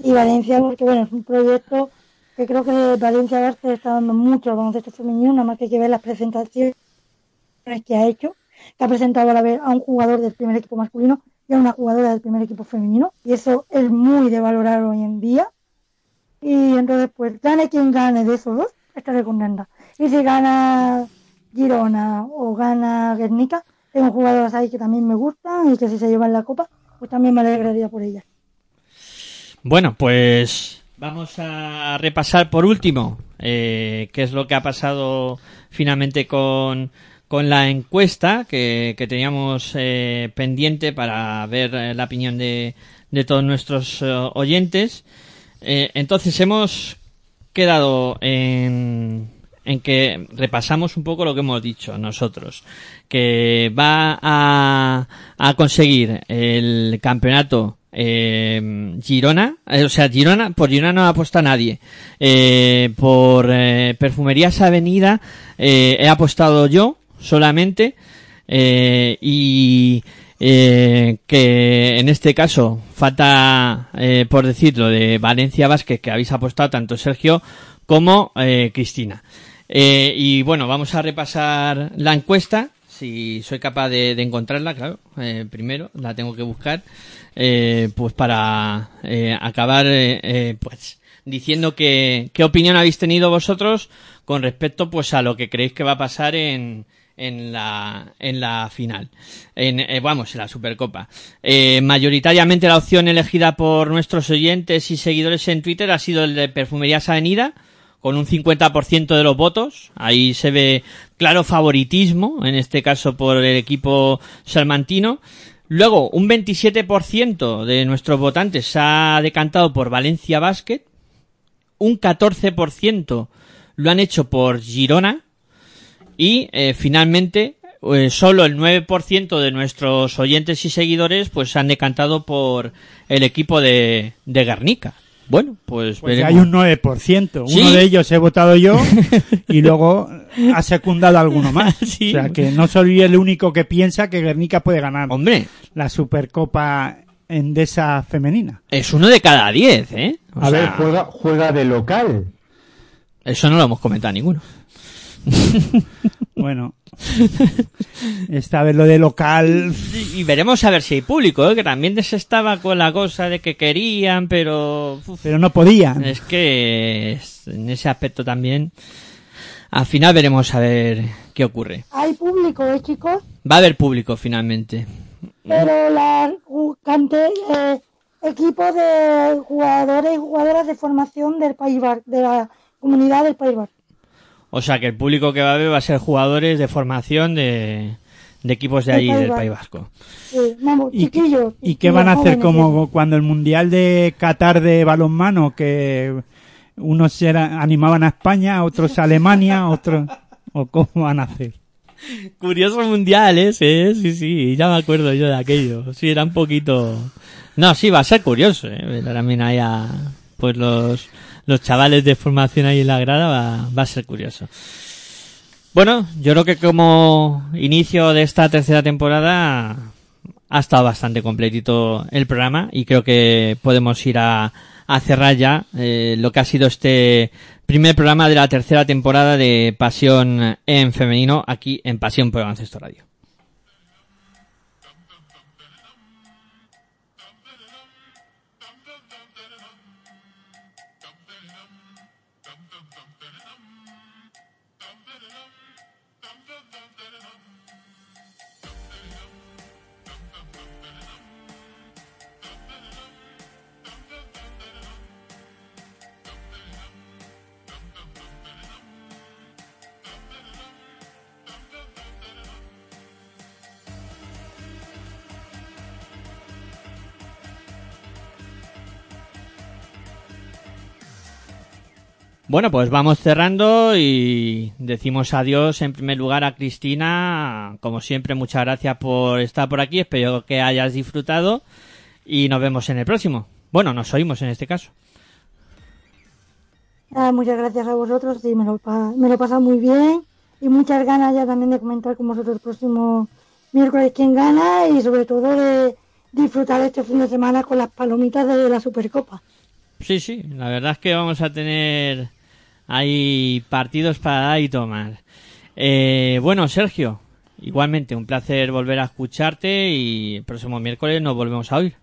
Y Valencia, porque bueno, es un proyecto que creo que Valencia García está dando mucho al baloncesto femenino, nada más que hay que ver las presentaciones que ha hecho, que ha presentado a, la vez a un jugador del primer equipo masculino, y a una jugadora del primer equipo femenino. Y eso es muy de valorar hoy en día. Y entonces, pues, gane quien gane de esos dos, estaré contenta. Y si gana Girona o gana Guernica, tengo jugadoras ahí que también me gustan y que si se llevan la copa, pues también me alegraría por ellas. Bueno, pues vamos a repasar por último eh, qué es lo que ha pasado finalmente con, con la encuesta que, que teníamos eh, pendiente para ver eh, la opinión de, de todos nuestros eh, oyentes. Entonces hemos quedado en, en que repasamos un poco lo que hemos dicho nosotros, que va a, a conseguir el campeonato eh, Girona, eh, o sea, Girona, por Girona no apuesta nadie. Eh, por eh, Perfumerías Avenida eh, he apostado yo solamente eh, y eh, que en este caso falta, eh, por decirlo, de Valencia Vázquez, que habéis apostado tanto Sergio como eh, Cristina. Eh, y bueno, vamos a repasar la encuesta, si soy capaz de, encontrarla, claro, eh, primero la tengo que buscar, eh, pues para eh, acabar, eh, eh, pues diciendo que qué opinión habéis tenido vosotros con respecto pues a lo que creéis que va a pasar en en la en la final. En vamos en la supercopa. Eh, mayoritariamente la opción elegida por nuestros oyentes y seguidores en Twitter ha sido el de Perfumerías Avenida con un 50% de los votos. Ahí se ve claro favoritismo, en este caso por el equipo salmantino. Luego, un 27% de nuestros votantes se ha decantado por Valencia Basket. Un 14% lo han hecho por Girona. Y eh, finalmente, eh, solo el 9% de nuestros oyentes y seguidores pues se han decantado por el equipo de, de Guernica. Bueno, pues, Pues veremos. hay un 9%. Sí. Uno de ellos he votado yo (laughs) y luego ha secundado alguno más. (laughs) Sí. O sea, que no soy el único que piensa que Guernica puede ganar Hombre, la Supercopa Endesa femenina. es uno de cada diez, ¿eh? O A ver, juega, juega de local. Eso no lo hemos comentado ninguno. (laughs) Bueno, esta vez lo de local. Y veremos a ver si hay público, ¿eh? que también se estaba con la cosa de que querían, pero uf, Pero no podían. es que es- en ese aspecto también. Al final veremos a ver qué ocurre. Hay público, ¿eh, chicos? Va a haber público finalmente. Pero la cante, eh, equipo de jugadores y jugadoras de formación del País Vasco, de la comunidad del País Vasco. O sea que el público que va a haber va a ser jugadores de formación de, de equipos de allí, del. País Vasco. Sí, vamos, ¿Y, qué- chiquillos. ¿Y qué van a hacer como cuando el Mundial de Qatar de balonmano? Que unos era- animaban a España, otros a Alemania, (laughs) otros... ¿O cómo van a hacer? Curioso mundial ese, ¿eh? sí, sí, ya me acuerdo yo de aquello. Sí, era un poquito... No, sí, va a ser curioso, ¿eh? Ver También ahí a, pues los, los chavales de formación ahí en la grada va, va a ser curioso. Bueno, yo creo que como inicio de esta tercera temporada ha estado bastante completito el programa y creo que podemos ir a, cerrar ya eh, lo que ha sido este primer programa de la tercera temporada de Pasión en Femenino aquí en Pasión por Baloncesto Radio. Bueno, pues vamos cerrando y decimos adiós en primer lugar a Cristina. Como siempre, muchas gracias por estar por aquí. Espero que hayas disfrutado y nos vemos en el próximo. Bueno, nos oímos en este caso. Ah, muchas gracias a vosotros, sí, me lo, me lo he pasado muy bien y muchas ganas ya también de comentar con vosotros el próximo miércoles quién gana y sobre todo de disfrutar este fin de semana con las palomitas de la Supercopa. Sí, sí, la verdad es que vamos a tener ahí partidos para dar y tomar. Eh, bueno, Sergio, igualmente un placer volver a escucharte y el próximo miércoles nos volvemos a oír.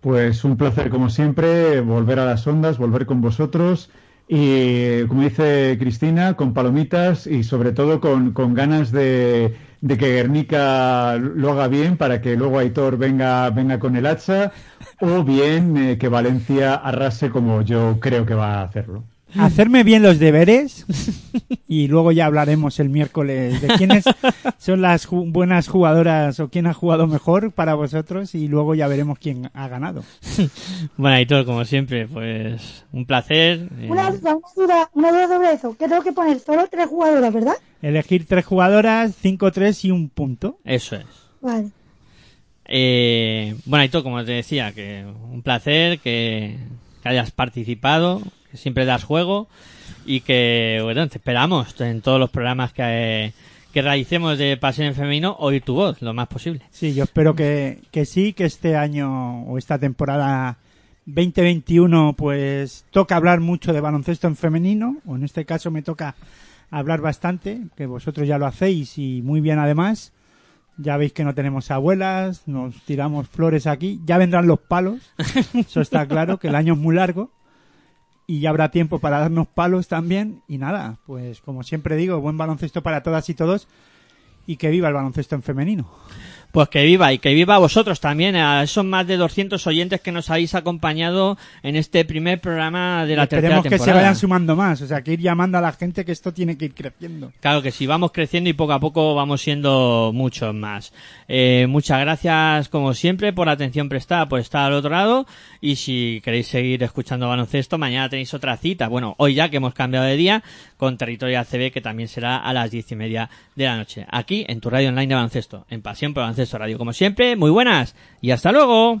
Pues un placer como siempre volver a las ondas, volver con vosotros y como dice Cristina, con palomitas y sobre todo con, con ganas de, de que Guernica lo haga bien para que luego Aitor venga, venga con el hacha o bien eh, que Valencia arrase como yo creo que va a hacerlo. Hacerme bien los deberes y luego ya hablaremos el miércoles de quiénes son las ju- buenas jugadoras o quién ha jugado mejor para vosotros y luego ya veremos quién ha ganado. Bueno, Aitor, como siempre, pues un placer. eh, Una duda, una duda, una duda sobre eso. Que tengo que poner solo tres jugadoras, ¿verdad? Elegir tres jugadoras, cinco, tres y un punto. Eso es. Vale. Eh, bueno, Aitor, como te decía, que un placer que, que hayas participado, que siempre das juego y que, bueno, te esperamos en todos los programas que, que realicemos de Pasión en Femenino, oír tu voz lo más posible. Sí, yo espero que, que sí, que este año o esta temporada 2021 pues toca hablar mucho de baloncesto en femenino, o en este caso me toca hablar bastante, que vosotros ya lo hacéis y muy bien además. Ya veis que no tenemos abuelas, nos tiramos flores aquí, ya vendrán los palos, (laughs) eso está claro, que el año es muy largo y ya habrá tiempo para darnos palos también y nada, pues como siempre digo, buen baloncesto para todas y todos y que viva el baloncesto en femenino. Pues que viva y que viva vosotros también, a esos más de 200 oyentes que nos habéis acompañado en este primer programa de la tercera Esperemos que se temporada. vayan sumando más, o sea, que ir llamando a la gente que esto tiene que ir creciendo. Claro que sí, vamos creciendo y poco a poco vamos siendo muchos más. Eh, muchas gracias, como siempre, por la atención prestada, por estar al otro lado. Y si queréis seguir escuchando baloncesto, mañana tenéis otra cita. Bueno, hoy ya que hemos cambiado de día, con Territorio ACB, que también será a las diez y media de la noche. Aquí, en tu radio online de baloncesto, en Pasión por Baloncesto Radio. Como siempre, muy buenas y hasta luego.